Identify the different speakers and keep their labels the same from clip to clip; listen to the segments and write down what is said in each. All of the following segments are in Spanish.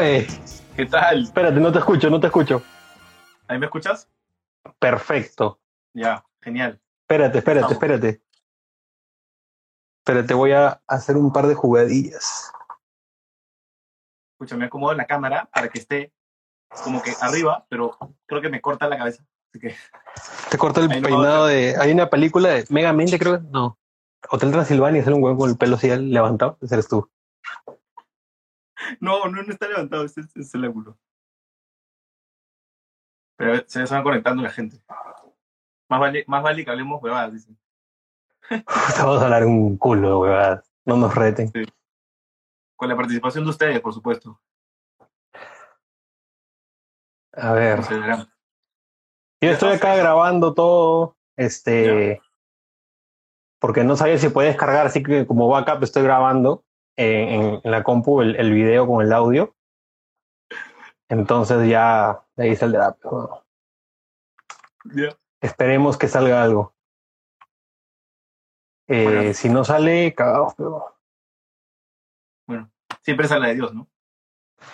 Speaker 1: Oye,
Speaker 2: ¿Qué tal?
Speaker 1: espérate, no te escucho, no te escucho.
Speaker 2: ¿Ahí me escuchas?
Speaker 1: Perfecto.
Speaker 2: Ya, genial.
Speaker 1: Espérate, espérate,
Speaker 2: Vamos.
Speaker 1: espérate. Espérate, voy a hacer un par de jugadillas.
Speaker 2: Escucha, me acomodo la cámara para que esté como que arriba, pero creo que me corta la cabeza. Así que,
Speaker 1: Te corto el
Speaker 2: Ahí no
Speaker 1: peinado de. Hay una película de Megamente, creo que. No. Hotel Transilvania, sale un huevo con el pelo así levantado. Ese eres tú.
Speaker 2: No, no, no está levantado, es, es el ángulo. Pero se van conectando la gente. Más vale, más vale que hablemos huevadas, dicen.
Speaker 1: Vamos a hablar un culo de huevadas. No nos reten.
Speaker 2: Con la participación de ustedes, por supuesto.
Speaker 1: A ver. Yo estoy acá grabando todo. Este. Porque no sabía si puede descargar, así que como backup estoy grabando en, en- la compu el, el video con el audio. Entonces ya de ahí saldrá. pero
Speaker 2: Ya.
Speaker 1: Esperemos que salga algo. Eh,
Speaker 2: Bueno.
Speaker 1: Si no sale, cagados, pero.
Speaker 2: Siempre es a la de Dios, ¿no?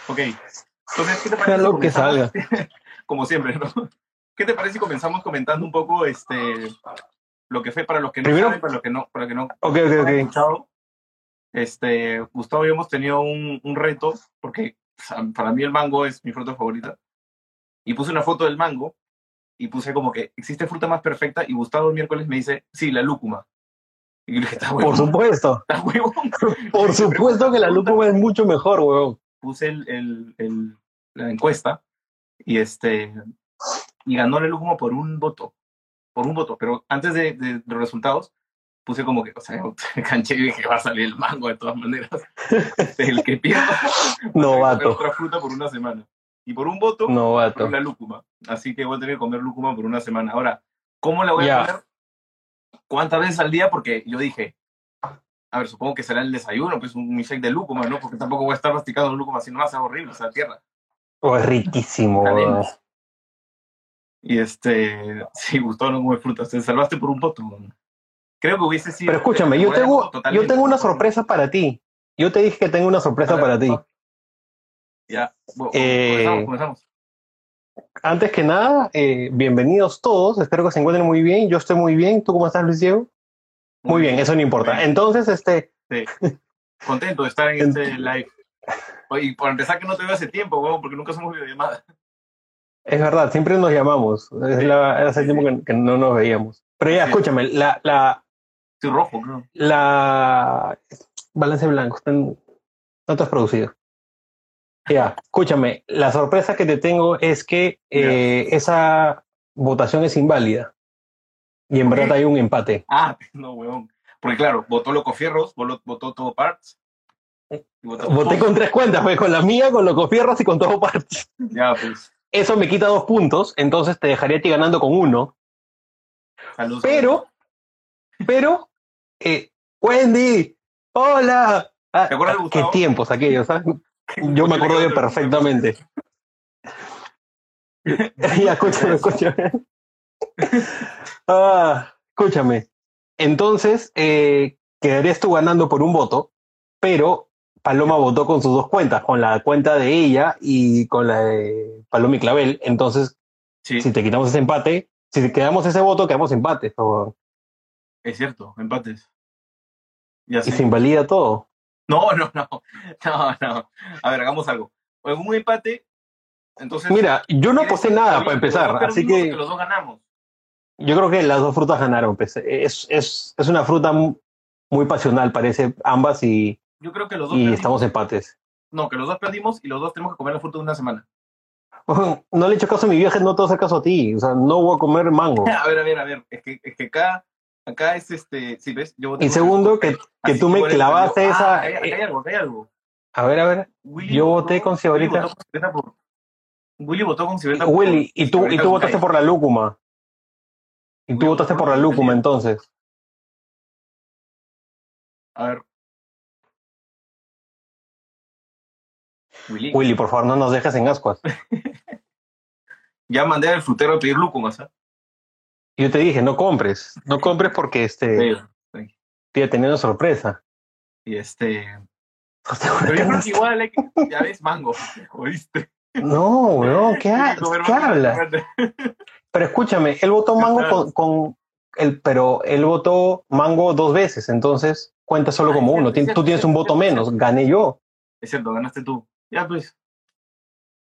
Speaker 2: Ok. Entonces, ¿qué te parece? Si
Speaker 1: que salga.
Speaker 2: Como siempre, ¿no? ¿Qué te parece si comenzamos comentando un poco este lo que fue para los que no
Speaker 1: Primero-
Speaker 2: saben, para los que no, para los que no,
Speaker 1: Ok, ok,
Speaker 2: no han
Speaker 1: ok.
Speaker 2: escuchado? Este, Gustavo y yo hemos tenido un, un reto, porque para mí el mango es mi fruta favorita. Y puse una foto del mango y puse como que existe fruta más perfecta y Gustavo el miércoles me dice, sí, la lúcuma. Y yo le dije, está huevón,
Speaker 1: Por supuesto.
Speaker 2: está huevón.
Speaker 1: Por supuesto que la lúcuma es mucho mejor, weón.
Speaker 2: puse el, el, el- la encuesta y este y ganó la lúcuma por un voto por un voto pero antes de, de los resultados puse como que o sea canché y dije va a salir el mango de todas maneras el que pierda
Speaker 1: Novato.
Speaker 2: otra fruta por una semana y por un voto por
Speaker 1: Novato.
Speaker 2: la lúcuma así que voy a tener que comer lúcuma por una semana ahora cómo la voy a comer cuántas veces al día porque yo dije a ver, supongo que será el desayuno, pues un shake de lúcuma, ¿no? Porque tampoco voy a estar masticando lúcuma, si no va a ser horrible, o sea, tierra.
Speaker 1: Oh, es riquísimo.
Speaker 2: Y este, sí, Gustavo no come frutas, te salvaste por un voto. man. Creo que hubiese sido.
Speaker 1: Pero escúchame, yo tengo, yo tengo una sorpresa para ti. Yo te dije que tengo una sorpresa
Speaker 2: ver,
Speaker 1: para ti.
Speaker 2: Ya, bueno,
Speaker 1: Eh,
Speaker 2: comenzamos, comenzamos.
Speaker 1: Antes que nada, eh, bienvenidos todos. Espero que se encuentren muy bien. Yo estoy muy bien. ¿Tú cómo estás, Luis Diego? Muy bien, eso no importa.
Speaker 2: Bien.
Speaker 1: Entonces, este,
Speaker 2: Contento de estar en este live. Oye, Y por empezar, que no te veo hace tiempo, huevón, porque nunca somos videollamadas.
Speaker 1: es verdad, siempre nos llamamos. Es la, hace tiempo que, que no nos veíamos. Pero ya,
Speaker 2: Sí.
Speaker 1: escúchame, la, la,
Speaker 2: Estoy rojo, creo.
Speaker 1: la balance blanco, está en- no te has producido. Ya, escúchame, la sorpresa que te tengo es que eh, esa votación es inválida. Y en verdad hay un empate.
Speaker 2: Ah, no, huevón. Porque claro, votó Loco Fierros, votó, todo Parts. votó
Speaker 1: Voté
Speaker 2: todo.
Speaker 1: con tres cuentas, pues, con la mía, con Locofierros y con todo partes.
Speaker 2: Ya, pues.
Speaker 1: Eso me quita dos puntos, entonces te dejaría a ti ganando con uno. Pero, pero, eh, Wendy, hola. Ah,
Speaker 2: ¿Te acuerdas de
Speaker 1: qué
Speaker 2: Gustavo?
Speaker 1: tiempos aquellos, ¿sabes? Yo me acuerdo de perfectamente. ya, escúchame, escúchame. Ah, escúchame. Entonces, eh, quedarías tú ganando por un voto, pero Paloma votó con sus dos cuentas, con la cuenta de ella y con la de Paloma y Clavel. Entonces,
Speaker 2: Sí,
Speaker 1: si te quitamos ese empate, si te quedamos ese voto, quedamos empate. o-
Speaker 2: es cierto, empates. Ya
Speaker 1: Y se invalida todo.
Speaker 2: No, no, no. No, no. A ver, hagamos algo. En un empate, entonces.
Speaker 1: Mira, yo no aposté
Speaker 2: decir
Speaker 1: nada para
Speaker 2: los dos
Speaker 1: empezar, así que
Speaker 2: los dos ganamos.
Speaker 1: yo creo que las dos frutas ganaron. pues. Es, es, es una fruta mu- muy pasional, parece ambas, y,
Speaker 2: Yo creo que los dos
Speaker 1: y
Speaker 2: perdimos.
Speaker 1: estamos empates.
Speaker 2: No, que los dos perdimos y los dos tenemos que comer la fruta de una semana.
Speaker 1: No le he hecho caso a mi viaje, no te voy a hacer caso a ti. O sea, no voy a comer mango.
Speaker 2: A ver, a ver, a ver. Es que, es que acá, acá es este. ¿Sí ves? Yo voté
Speaker 1: Y segundo, que, que tú me clavaste
Speaker 2: yo-
Speaker 1: esa.
Speaker 2: Ah, acá hay, hay algo, hay algo.
Speaker 1: A ver, a ver.
Speaker 2: Willy
Speaker 1: Yo
Speaker 2: votó-
Speaker 1: voté con
Speaker 2: por- Willy votó con Cibolita por-
Speaker 1: Willy, y tú, y tú votaste por la lúcuma. Y tú
Speaker 2: Willy
Speaker 1: votaste por la lúcuma, entonces.
Speaker 2: A ver. Willy.
Speaker 1: Willy, por favor, no nos dejes en ascuas.
Speaker 2: Ya mandé al frutero a pedir lúcumas, ¿ah?
Speaker 1: Yo te dije, no compres. No compres porque este,
Speaker 2: Sí.
Speaker 1: te tenía una sorpresa.
Speaker 2: Y este. Pero yo creo que igual, hay que- ya ves, mango, ¿oíste?
Speaker 1: No, weón, ¿qué, ha- ¿qué hablas? Pero escúchame, él votó mango con, con el, pero él votó mango dos veces, entonces cuenta solo
Speaker 2: Ah,
Speaker 1: como uno.
Speaker 2: cierto,
Speaker 1: Tú tienes
Speaker 2: es
Speaker 1: un voto menos, gané yo.
Speaker 2: Es cierto, ganaste tú. Ya, pues.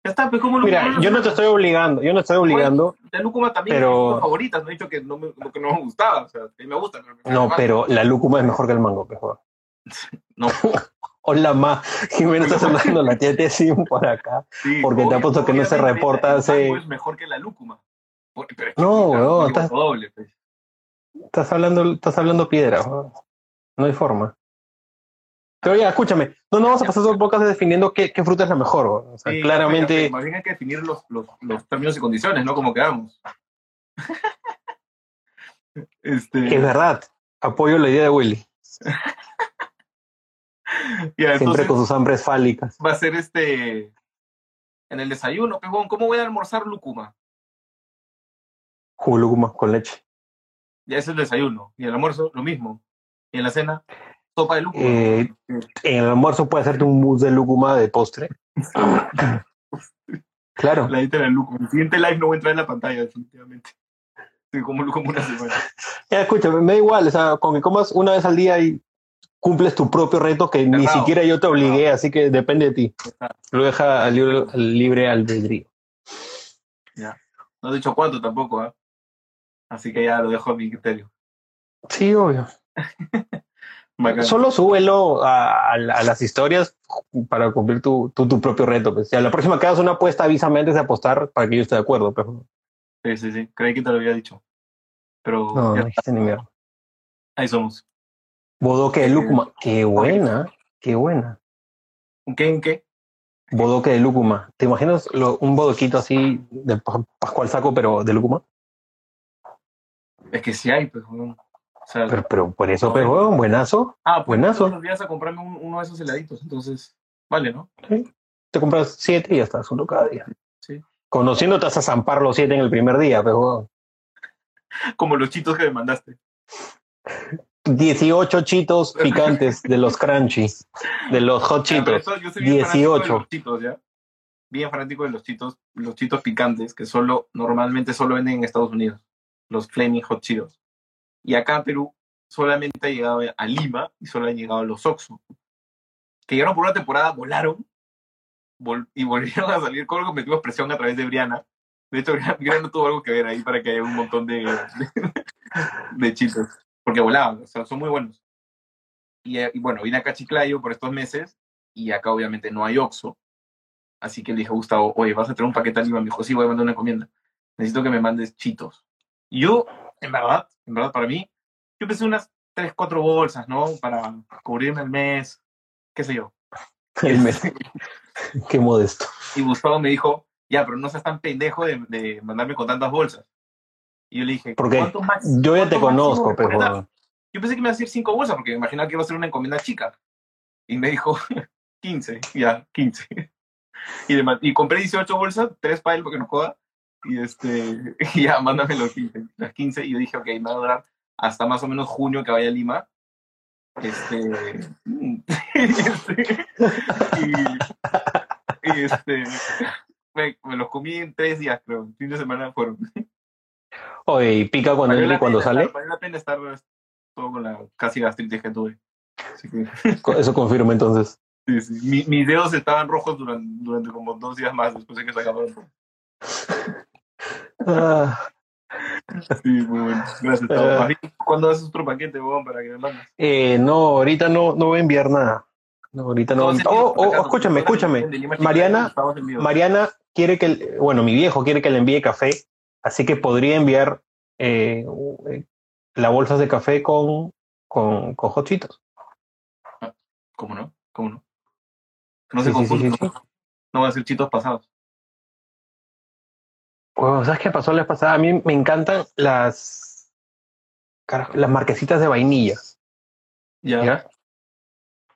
Speaker 2: Ya está, pues, como
Speaker 1: Mira, yo no te estoy obligando, yo no estoy obligando,
Speaker 2: La lúcuma también
Speaker 1: pero-
Speaker 2: es mi favorita, no he dicho que no me, que no me gustaba, o sea, que me gusta. pero me
Speaker 1: no, pero la lúcuma es mejor que el mango, pejo.
Speaker 2: No.
Speaker 1: Hola, ma, Jimena está saludando la tía Tessim por acá.
Speaker 2: Sí,
Speaker 1: Porque te
Speaker 2: obvio-
Speaker 1: apuesto que no se reporta
Speaker 2: el
Speaker 1: hace-
Speaker 2: mango es mejor que la lúcuma. Pero es que,
Speaker 1: No, weón, estás-
Speaker 2: doble, pues.
Speaker 1: Estás hablando, estás hablando piedra, no hay forma. Pero ya, escúchame, no nos vamos a pasar todo el podcast definiendo qué, qué fruta es la mejor. O sea,
Speaker 2: Sí,
Speaker 1: claramente,
Speaker 2: pero Más bien hay que definir los, los, los términos y condiciones, ¿no? Como quedamos. este,
Speaker 1: es verdad, apoyo la idea de Willy,
Speaker 2: ya,
Speaker 1: siempre con sus hambres fálicas.
Speaker 2: va a ser este en el desayuno, pejón. ¿Cómo voy a almorzar lúcuma?
Speaker 1: Jugo lúcuma con leche.
Speaker 2: Ya es el desayuno. Y el almuerzo, lo mismo. Y en la cena, sopa de lúcuma.
Speaker 1: Eh, En el almuerzo puede hacerte un mousse de lúcuma de postre. claro.
Speaker 2: La dieta de lúcuma. El siguiente live no voy a entrar en la pantalla, definitivamente. Sí, como lúcuma una semana.
Speaker 1: Ya, escúchame, me da igual, o sea, con que comas una vez al día y cumples tu propio reto que ni siquiera yo te obligué, así que depende de ti. Lo deja al libre, al libre albedrío.
Speaker 2: No he dicho cuánto tampoco, ¿ah? Así que ya lo dejo a mi criterio.
Speaker 1: Sí, obvio.
Speaker 2: Bacán.
Speaker 1: Solo súbelo a, a la- a las historias para cumplir tu, tu, tu propio reto. Pues. Si a la próxima que hagas una apuesta, avísame antes de apostar para que yo esté de acuerdo. Pero
Speaker 2: Sí, sí, sí. Creí que te lo había dicho. Pero
Speaker 1: no,
Speaker 2: ya
Speaker 1: no dijiste ni mierda.
Speaker 2: ahí somos.
Speaker 1: Bodoque de lúcuma. Qué buena, qué buena.
Speaker 2: ¿Un qué? ¿Un qué?
Speaker 1: Bodoque de lúcuma. ¿Te imaginas lo- un bodoquito así de pa- Pascual Saco, pero de lúcuma?
Speaker 2: Es que sí hay, pues. weón. O sea,
Speaker 1: Pero, pero por eso,
Speaker 2: No,
Speaker 1: pues, weón, buenazo.
Speaker 2: ah, pues
Speaker 1: buenazo.
Speaker 2: todos los días a comprarme un- uno de esos heladitos. Entonces, vale, ¿no?
Speaker 1: Te compras siete y ya está, uno cada día.
Speaker 2: Sí.
Speaker 1: Conociendo te vas a zampar los siete en el primer día, pero weón.
Speaker 2: Como los chitos que me mandaste.
Speaker 1: 18 chitos picantes de los crunchy, de los hot
Speaker 2: Ya,
Speaker 1: chitos.
Speaker 2: eso- yo soy bien fanático de
Speaker 1: 18.
Speaker 2: los chitos, ¿ya? Bien fanático de los chitos, los chitos picantes, que solo, normalmente solo venden en Estados Unidos. Los Flaming Hot Cheetos. Y acá en Perú solamente ha llegado a Lima y solo han llegado los Oxxo. Que llegaron por una temporada, volaron vol- y volvieron a salir con que metimos presión a través de Briana. De hecho, Briana, tuvo algo que ver ahí para que haya un montón de, de, de chitos. Porque volaban, o sea, son muy buenos. Y, y bueno, vine acá a Chiclayo por estos meses y acá obviamente no hay Oxxo. Así que le dije a Gustavo, oye, ¿vas a traer un paquete a Lima? Me dijo, sí, voy a mandar una encomienda. Necesito que me mandes chitos. Yo, en verdad, en verdad, para mí, yo pensé unas 3, 4 bolsas, ¿no? Para cubrirme el mes, qué sé yo.
Speaker 1: El mes. Qué modesto.
Speaker 2: Y Gustavo me dijo, ya, pero no seas tan pendejo de, de mandarme con tantas bolsas. Y yo le dije,
Speaker 1: ¿Por qué?
Speaker 2: ¿cuánto max-
Speaker 1: Yo ya te conozco, pero
Speaker 2: Yo pensé que me iba a decir 5 bolsas porque me imaginaba que iba a ser una encomienda chica. Y me dijo 15, ya, 15. Y, ma- y compré 18 bolsas, 3 para él porque no joda. Y este, y ya, mándame los 15, las 15. Y yo dije, ok, me va a durar hasta más o menos junio que vaya a Lima. Este, mm, y, este, y, y este, me, me los comí en 3 días, creo. Fin de semana fueron.
Speaker 1: oye, y pica cuando y cuando
Speaker 2: pena
Speaker 1: sale.
Speaker 2: valió la pena estar todo con la casi gastritis que tuve. Que,
Speaker 1: Eso confirma entonces.
Speaker 2: sí, sí. Mi- mis dedos estaban rojos durante, durante como dos días más después de que se acabaron.
Speaker 1: Ah,
Speaker 2: Sí, muy bueno. Gracias, Tavo.
Speaker 1: Ah.
Speaker 2: Bien, ¿Cuándo haces otro paquete, para que me mandes?
Speaker 1: eh, no, ahorita no, no voy a enviar nada. No, ahorita no. Oh, oh,
Speaker 2: acaso,
Speaker 1: escúchame, escúchame. Mariana. Mariana quiere que, el- bueno, mi viejo quiere que le envíe café, así que podría enviar eh, eh, las bolsas de café con, con, con hot Cheetos.
Speaker 2: ¿Cómo no? ¿Cómo no? No se
Speaker 1: Sí,
Speaker 2: confundan.
Speaker 1: sí, sí.
Speaker 2: No van a ser chitos pasados.
Speaker 1: Bueno, ¿Sabes qué pasó la vez pasada? A mí me encantan las, carajo, las marquesitas de vainilla.
Speaker 2: Ya.
Speaker 1: ¿ya?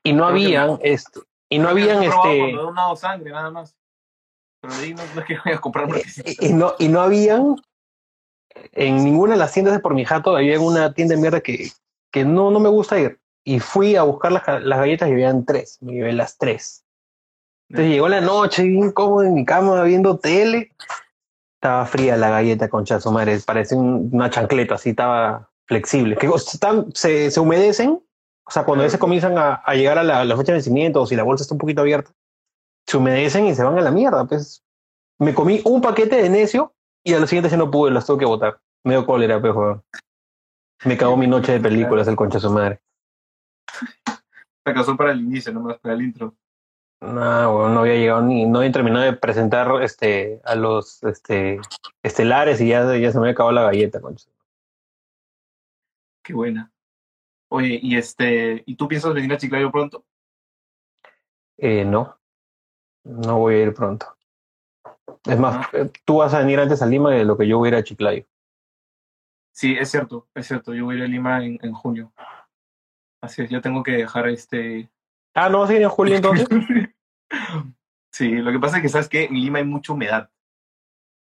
Speaker 1: Y no
Speaker 2: Creo
Speaker 1: habían,
Speaker 2: no.
Speaker 1: este, y no
Speaker 2: Creo
Speaker 1: habían, este,
Speaker 2: sangre, nada más. Pero ahí no, no es que vaya a comprar
Speaker 1: y,
Speaker 2: marquesitas.
Speaker 1: y no, y no habían en ninguna de las tiendas de por mi jato, había una tienda de mierda que, que no, no me gusta ir. y fui a buscar las, las galletas y habían tres. Me llevé las tres. Entonces llegó la noche, bien cómodo en mi cama viendo tele. Estaba fría la galleta, concha su madre. Parece un- una chancleta, así estaba flexible. Que están, se, se humedecen. O sea, cuando ya se comienzan a, a llegar a la, la fecha de vencimiento o si la bolsa está un poquito abierta, se humedecen y se van a la mierda. Pues me comí un paquete de necio y a lo siguiente ya no pude, las tuve que botar. Me dio cólera, pues, weón. Me cagó mi noche de películas, el concha de su madre.
Speaker 2: Se casó para el inicio, nomás para el intro.
Speaker 1: No, weón, no había llegado ni, no había terminado de presentar este, a los este, estelares y ya, ya se me había acabado la galleta, concha.
Speaker 2: Qué buena. Oye, y este, ¿y tú piensas venir a Chiclayo pronto?
Speaker 1: Eh, no, no voy a ir pronto. Es más, eh, tú vas a venir antes a Lima de lo que yo voy a ir a Chiclayo.
Speaker 2: Sí, es cierto, es cierto. Yo voy a ir a Lima en, en junio. Así es, yo tengo que dejar este.
Speaker 1: Ah, ¿no ir en julio entonces?
Speaker 2: sí, lo que pasa es que sabes que en Lima hay mucha humedad.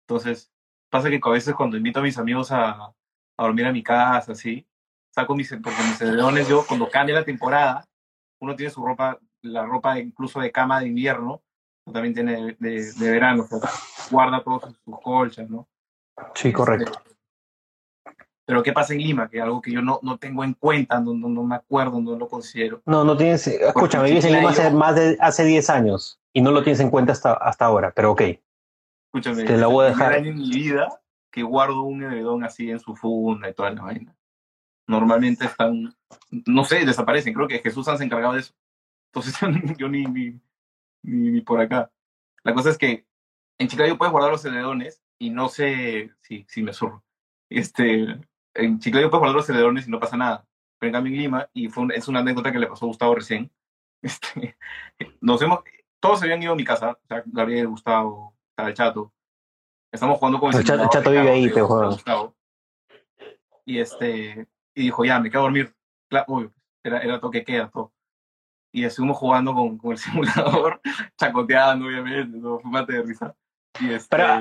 Speaker 2: Entonces, pasa que a veces cuando invito a mis amigos a, a dormir a mi casa, así, saco mis, porque mis edredones, yo cuando cambia la temporada, uno tiene su ropa, la ropa incluso de cama de invierno, también tiene de, de, de verano, o sea, guarda todas sus, sus colchas, ¿no?
Speaker 1: Sí, correcto.
Speaker 2: Este, pero ¿qué pasa en Lima? Que es algo que yo no, no tengo en cuenta, no, no, no me acuerdo, no lo considero.
Speaker 1: No, no tienes. Escúchame, vives en Lima hace más de hace 10 años y no lo tienes en cuenta hasta, hasta ahora, pero ok.
Speaker 2: Escúchame,
Speaker 1: Te la voy a dejar.
Speaker 2: año en mi vida que guardo un edredón así en su funda y toda la vaina. Normalmente están, no sé, desaparecen. Creo que Jesús se ha encargado de eso. Entonces yo ni, ni, ni, ni por acá. La cosa es que en Chiclayo puedes guardar los edredones y no sé si, si me zurro. Este, en Chiclayo puedes guardar los edredones y no pasa nada. Pero en cambio en Lima, y fue un- es una anécdota que le pasó a Gustavo recién, este, nos hemos, todos se habían ido a mi casa, o sea, Gabriel, Gustavo, el Chato. Estamos jugando con
Speaker 1: El Chato- Chato vive ahí, juega.
Speaker 2: Gustavo. Y este, y dijo, ya, me quedo a dormir. Claro, obvio, era, era toque queda, todo. Y estuvimos jugando con, con el simulador, chacoteando, obviamente, todo, fue mate de risa. Y este,
Speaker 1: Pero,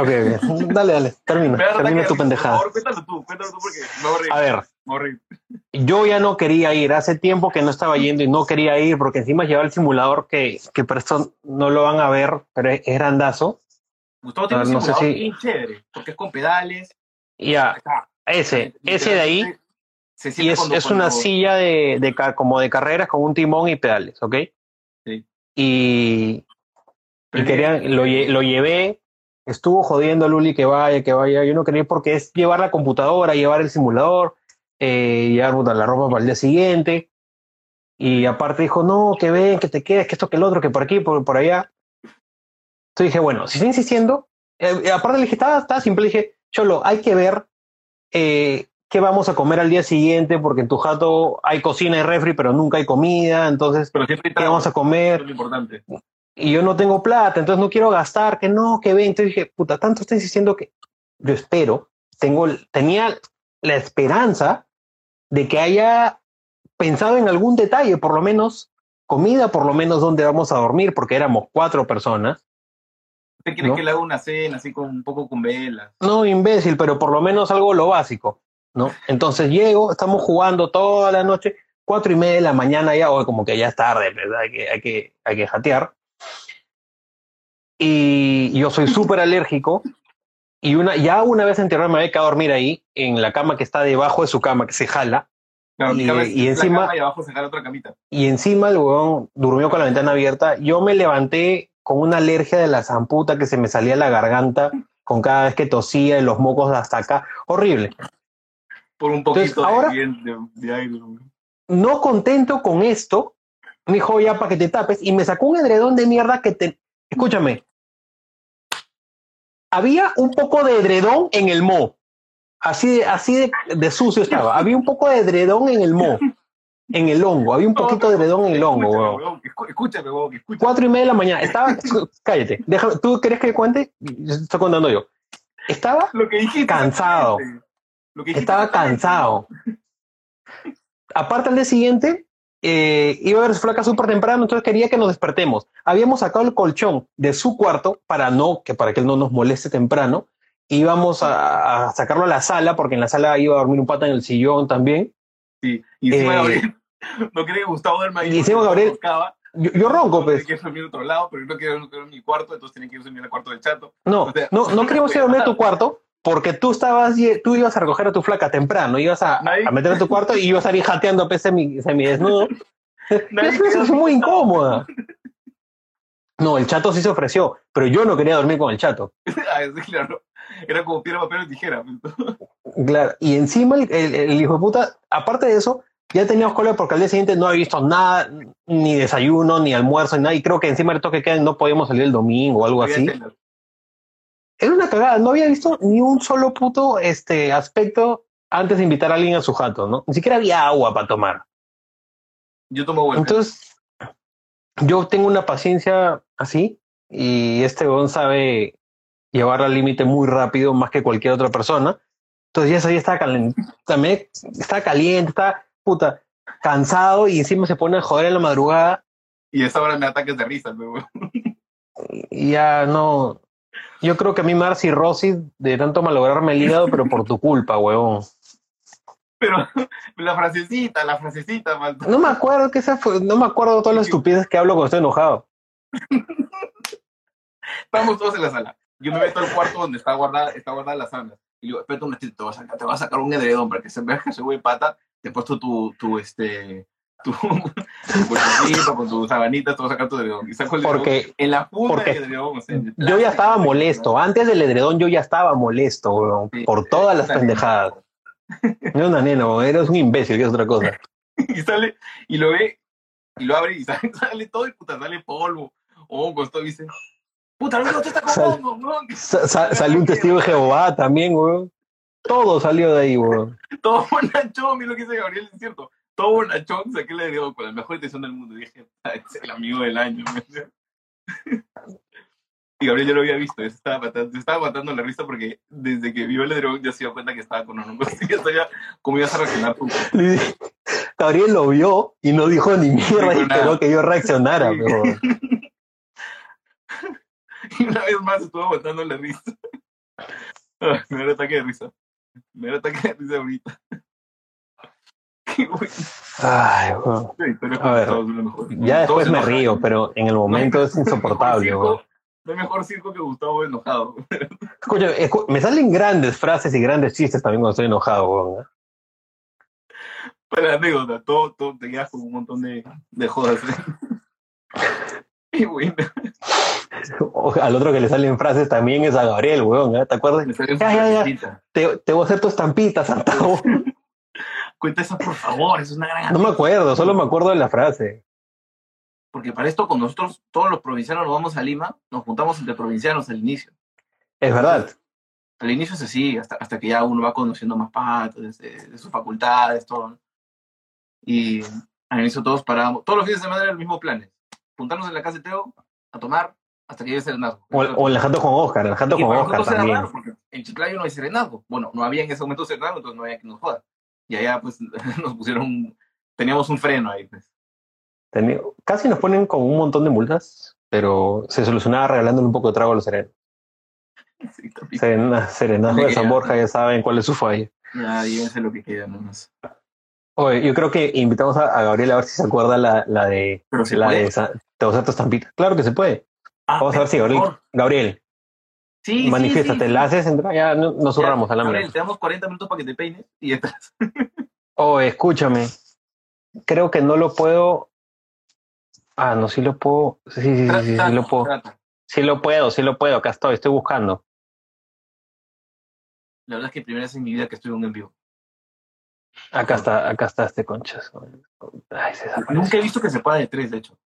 Speaker 1: Ok, ok. Dale, dale, termina.
Speaker 2: pero
Speaker 1: Termina
Speaker 2: ataque
Speaker 1: tu
Speaker 2: de
Speaker 1: pendejada.
Speaker 2: simulador, Cuéntalo tú, cuéntalo tú porque me voy a
Speaker 1: ver,
Speaker 2: me
Speaker 1: yo ya no quería ir. Hace tiempo que no estaba yendo y no quería ir porque encima llevaba el simulador que, que por esto no lo van a ver, pero es, es grandazo.
Speaker 2: Gustavo tiene
Speaker 1: A
Speaker 2: un
Speaker 1: no sé
Speaker 2: simulador
Speaker 1: si-
Speaker 2: bien chévere, porque es con pedales.
Speaker 1: Ya,
Speaker 2: Acá,
Speaker 1: ese, ese de ahí.
Speaker 2: Se
Speaker 1: Y es,
Speaker 2: cuando-
Speaker 1: es una
Speaker 2: cuando-
Speaker 1: silla de, de como de carreras con un timón y pedales, ¿ok?
Speaker 2: Sí.
Speaker 1: Y, y querían, lo, lo llevé, estuvo jodiendo a Luli que vaya, que vaya. Yo no quería ir porque es llevar la computadora, llevar el simulador, eh, llevar la ropa para el día siguiente. Y aparte dijo, no, que ven, que te quedes, que esto, que el otro, que por aquí, por, por allá. Entonces dije, bueno, si está insistiendo, eh, aparte le dije, estaba, estaba simple, le dije, Cholo, hay que ver eh, qué vamos a comer al día siguiente, porque en tu jato hay cocina y refri, pero nunca hay comida, entonces,
Speaker 2: Pero siempre
Speaker 1: ¿qué vamos a comer?
Speaker 2: es lo importante.
Speaker 1: Y yo no tengo plata, entonces no quiero gastar, que no, que ven. Entonces dije, puta, tanto está insistiendo que yo espero, tengo, tenía la esperanza de que haya pensado en algún detalle, por lo menos comida, por lo menos dónde vamos a dormir, porque éramos cuatro personas.
Speaker 2: ¿Usted quiere
Speaker 1: ¿No?
Speaker 2: que le haga una cena así con un poco con velas?
Speaker 1: No, imbécil, pero por lo menos algo lo básico, ¿no? Entonces llego, estamos jugando toda la noche, cuatro y media de la mañana ya, o como que ya es tarde, ¿verdad? Hay que, hay que, hay que jatear. Y yo soy súper alérgico. Y una, ya una vez enterrado me había quedado a dormir ahí, en la cama que está debajo de su cama, que se jala.
Speaker 2: Claro,
Speaker 1: Y- encima-
Speaker 2: y abajo se jala otra camita.
Speaker 1: Y encima el huevón durmió con la ventana abierta. Yo me levanté con una alergia de la zamputa que se me salía la garganta con cada vez que tosía y los mocos hasta acá. Horrible.
Speaker 2: Por un
Speaker 1: Entonces,
Speaker 2: poquito
Speaker 1: ahora-
Speaker 2: de, de, de aire.
Speaker 1: no contento con esto, me dijo ya para que te tapes y me sacó un edredón de mierda que te... Escúchame. Había un poco de edredón en el mo. Así de, así de, de sucio estaba. Había un poco de edredón en el mo. En el hongo. Había un poquito de edredón en el hongo,
Speaker 2: Escúchame,
Speaker 1: weón.
Speaker 2: Escúchame, escúchame.
Speaker 1: Cuatro y media de la mañana. Estaba... Cállate. Déjame, ¿Tú querés que cuente? Estoy contando yo. Estaba
Speaker 2: Lo que dijiste.
Speaker 1: Cansado.
Speaker 2: Lo que dijiste
Speaker 1: Estaba cansado. Aparte, al día siguiente, eh, iba a ver su flaca súper temprano, entonces quería que nos despertemos. Habíamos sacado el colchón de su cuarto para no, que para que él no nos moleste temprano. Íbamos a, a sacarlo a la sala, porque en la sala iba a dormir un pata en el sillón también.
Speaker 2: Sí, y encima
Speaker 1: Eh,
Speaker 2: Gabriel, no quería que Gustavo duerma ahí.
Speaker 1: Y encima Gabriel-. Yo, yo ronco, pues.
Speaker 2: Que dormir en otro lado, pero yo no quería dormir en mi cuarto, entonces tenía que irse en el cuarto del chato.
Speaker 1: No,
Speaker 2: O sea,
Speaker 1: no, no queríamos ir a dormir a tu cuarto porque tú estabas, tú ibas a recoger a tu flaca temprano, ibas a, a meter a tu cuarto y ibas a ir jateando pues, semi, semidesnudo.
Speaker 2: Nadie
Speaker 1: Eso es muy incómoda. No, el chato sí se ofreció, pero yo no quería dormir con el chato.
Speaker 2: Ah, sí, claro. Era como piedra, papel y tijera.
Speaker 1: Claro, y encima el, el- el hijo de puta, aparte de eso, ya teníamos cola porque al día siguiente no había visto nada, ni desayuno, ni almuerzo, ni nada, y creo que encima del toque que no podíamos salir el domingo o algo así. Era una cagada, no había visto ni un solo puto este, aspecto antes de invitar a alguien a su jato, ¿no? Ni siquiera había agua para tomar.
Speaker 2: Yo tomo vuelta.
Speaker 1: Entonces, yo tengo una paciencia así y este weón sabe llevar al límite muy rápido más que cualquier otra persona. Entonces ya ese día estaba caliente, también estaba caliente, estaba puta, cansado y encima se pone a joder en la madrugada
Speaker 2: Y esa hora me ataques de risa,
Speaker 1: y ya no. Yo creo que a mí me da cirrosis de tanto malograrme el hígado, pero por tu culpa, huevón.
Speaker 2: Pero la frasecita, la frasecita, man.
Speaker 1: No me acuerdo que esa fue, no me acuerdo todas las estupideces que hablo cuando estoy enojado.
Speaker 2: Estamos todos en la sala. Yo me meto al cuarto donde está guardada, está guardada la sábana. Y digo, espérate un ratito, te voy a sacar, te voy a sacar un edredón para que se vea que soy güey pata. Te he puesto tu, tu, este, tu, tu colchoncito con tu sabanita, te voy a sacar tu edredón. Y saco el edredón
Speaker 1: Porque
Speaker 2: en la punta del edredón. O sea,
Speaker 1: yo ya estaba
Speaker 2: ¿no?
Speaker 1: molesto. Antes del edredón yo ya estaba molesto, huevón,
Speaker 2: Sí,
Speaker 1: por todas las pendejadas. No nena, huevón, eres un imbécil, que es otra cosa.
Speaker 2: y sale, y lo ve, y lo abre, y sale, sale todo, y puta, sale polvo, hongos, todo, y dice, puta, no, te está hongos, ¿no?
Speaker 1: Sa- sa- salió un testigo de Jehová también, huevón. Todo salió de ahí, huevón.
Speaker 2: Todo bonachón, mira lo que dice Gabriel, es cierto. Todo bonachón, saqué el edredón con la mejor intención del mundo. Y dije, "Ah, es el amigo del año. ¿me Y Gabriel ya lo había visto, se estaba matando, se estaba matando la risa porque desde que vio el edredón ya se dio cuenta que estaba con hongos. Y ya sabía cómo ibas a reaccionar tú.
Speaker 1: Gabriel lo vio y no dijo ni mierda y esperó que yo reaccionara,
Speaker 2: Sí.
Speaker 1: pero
Speaker 2: Y una vez más estuvo aguantando la risa. Me da ataque de risa. Me da ataque de risa ahorita. Qué bueno.
Speaker 1: Ay, A ver. Ya después me río, pero en el momento es
Speaker 2: No
Speaker 1: insoportable,
Speaker 2: circo-. No hay mejor circo que Gustavo enojado.
Speaker 1: Escucha, escu- me salen grandes frases y grandes chistes también cuando estoy enojado. ¿eh?
Speaker 2: Para la anécdota, todo, todo te quedas con un montón de, de jodas. ¿eh? Y bueno,
Speaker 1: O- Al otro que le salen frases también es a Gabriel, huevón. ¿eh? ¿Te acuerdas? Ya, ya, ya. Te, te voy a hacer tu estampita, Santa.
Speaker 2: Cuenta eso, por favor, es una gran
Speaker 1: No me acuerdo, solo me acuerdo de la frase.
Speaker 2: Porque para esto, con nosotros, todos los provincianos nos vamos a Lima, nos juntamos entre provincianos al inicio.
Speaker 1: Es verdad.
Speaker 2: Al inicio es así, hasta, hasta que ya uno va conociendo más patas, de, de sus facultades, todo. Y al inicio todos parábamos, todos los fines de semana era el mismo plan. Juntarnos en la casa de Teo, a tomar, hasta que llegue el serenazgo.
Speaker 1: O, o el jato con Oscar, en el jato con Oscar
Speaker 2: nosotros era
Speaker 1: también.
Speaker 2: raro, porque en Chiclayo no hay serenazgo. Bueno, no había en ese momento serenazgo, entonces no había que nos joda. Y allá pues nos pusieron, teníamos un freno ahí. Pues.
Speaker 1: Casi nos ponen con un montón de multas, pero se solucionaba regalándole un poco de trago a los serenos.
Speaker 2: Sí.
Speaker 1: Serena, Serenazgo de San Borja ya saben cuál es su falla.
Speaker 2: Ya, llévense lo que queda nomás.
Speaker 1: Oye, yo creo que invitamos a, a Gabriel a ver si se acuerda la, la de la
Speaker 2: puede.
Speaker 1: de. Claro que se puede.
Speaker 2: Ah,
Speaker 1: Vamos a ver si Gabriel. Gabriel,
Speaker 2: Sí,
Speaker 1: manifiéstate,
Speaker 2: sí, sí.
Speaker 1: la haces entrar, ya no- nos zurramos a la
Speaker 2: Gabriel,
Speaker 1: mierda.
Speaker 2: te damos 40 minutos para que te peines y estás.
Speaker 1: Oh, escúchame. Creo que no lo puedo. Ah, no, sí lo puedo. Sí, sí, sí, sí, sí,
Speaker 2: Trata,
Speaker 1: lo puedo.
Speaker 2: trata.
Speaker 1: Sí lo puedo, sí lo puedo. Acá estoy, estoy buscando.
Speaker 2: La verdad es que primera vez en mi vida que estoy en un en vivo.
Speaker 1: Acá está, acá está este conchas. Ay, se desapareció.
Speaker 2: Nunca he visto que se pueda de tres, de hecho.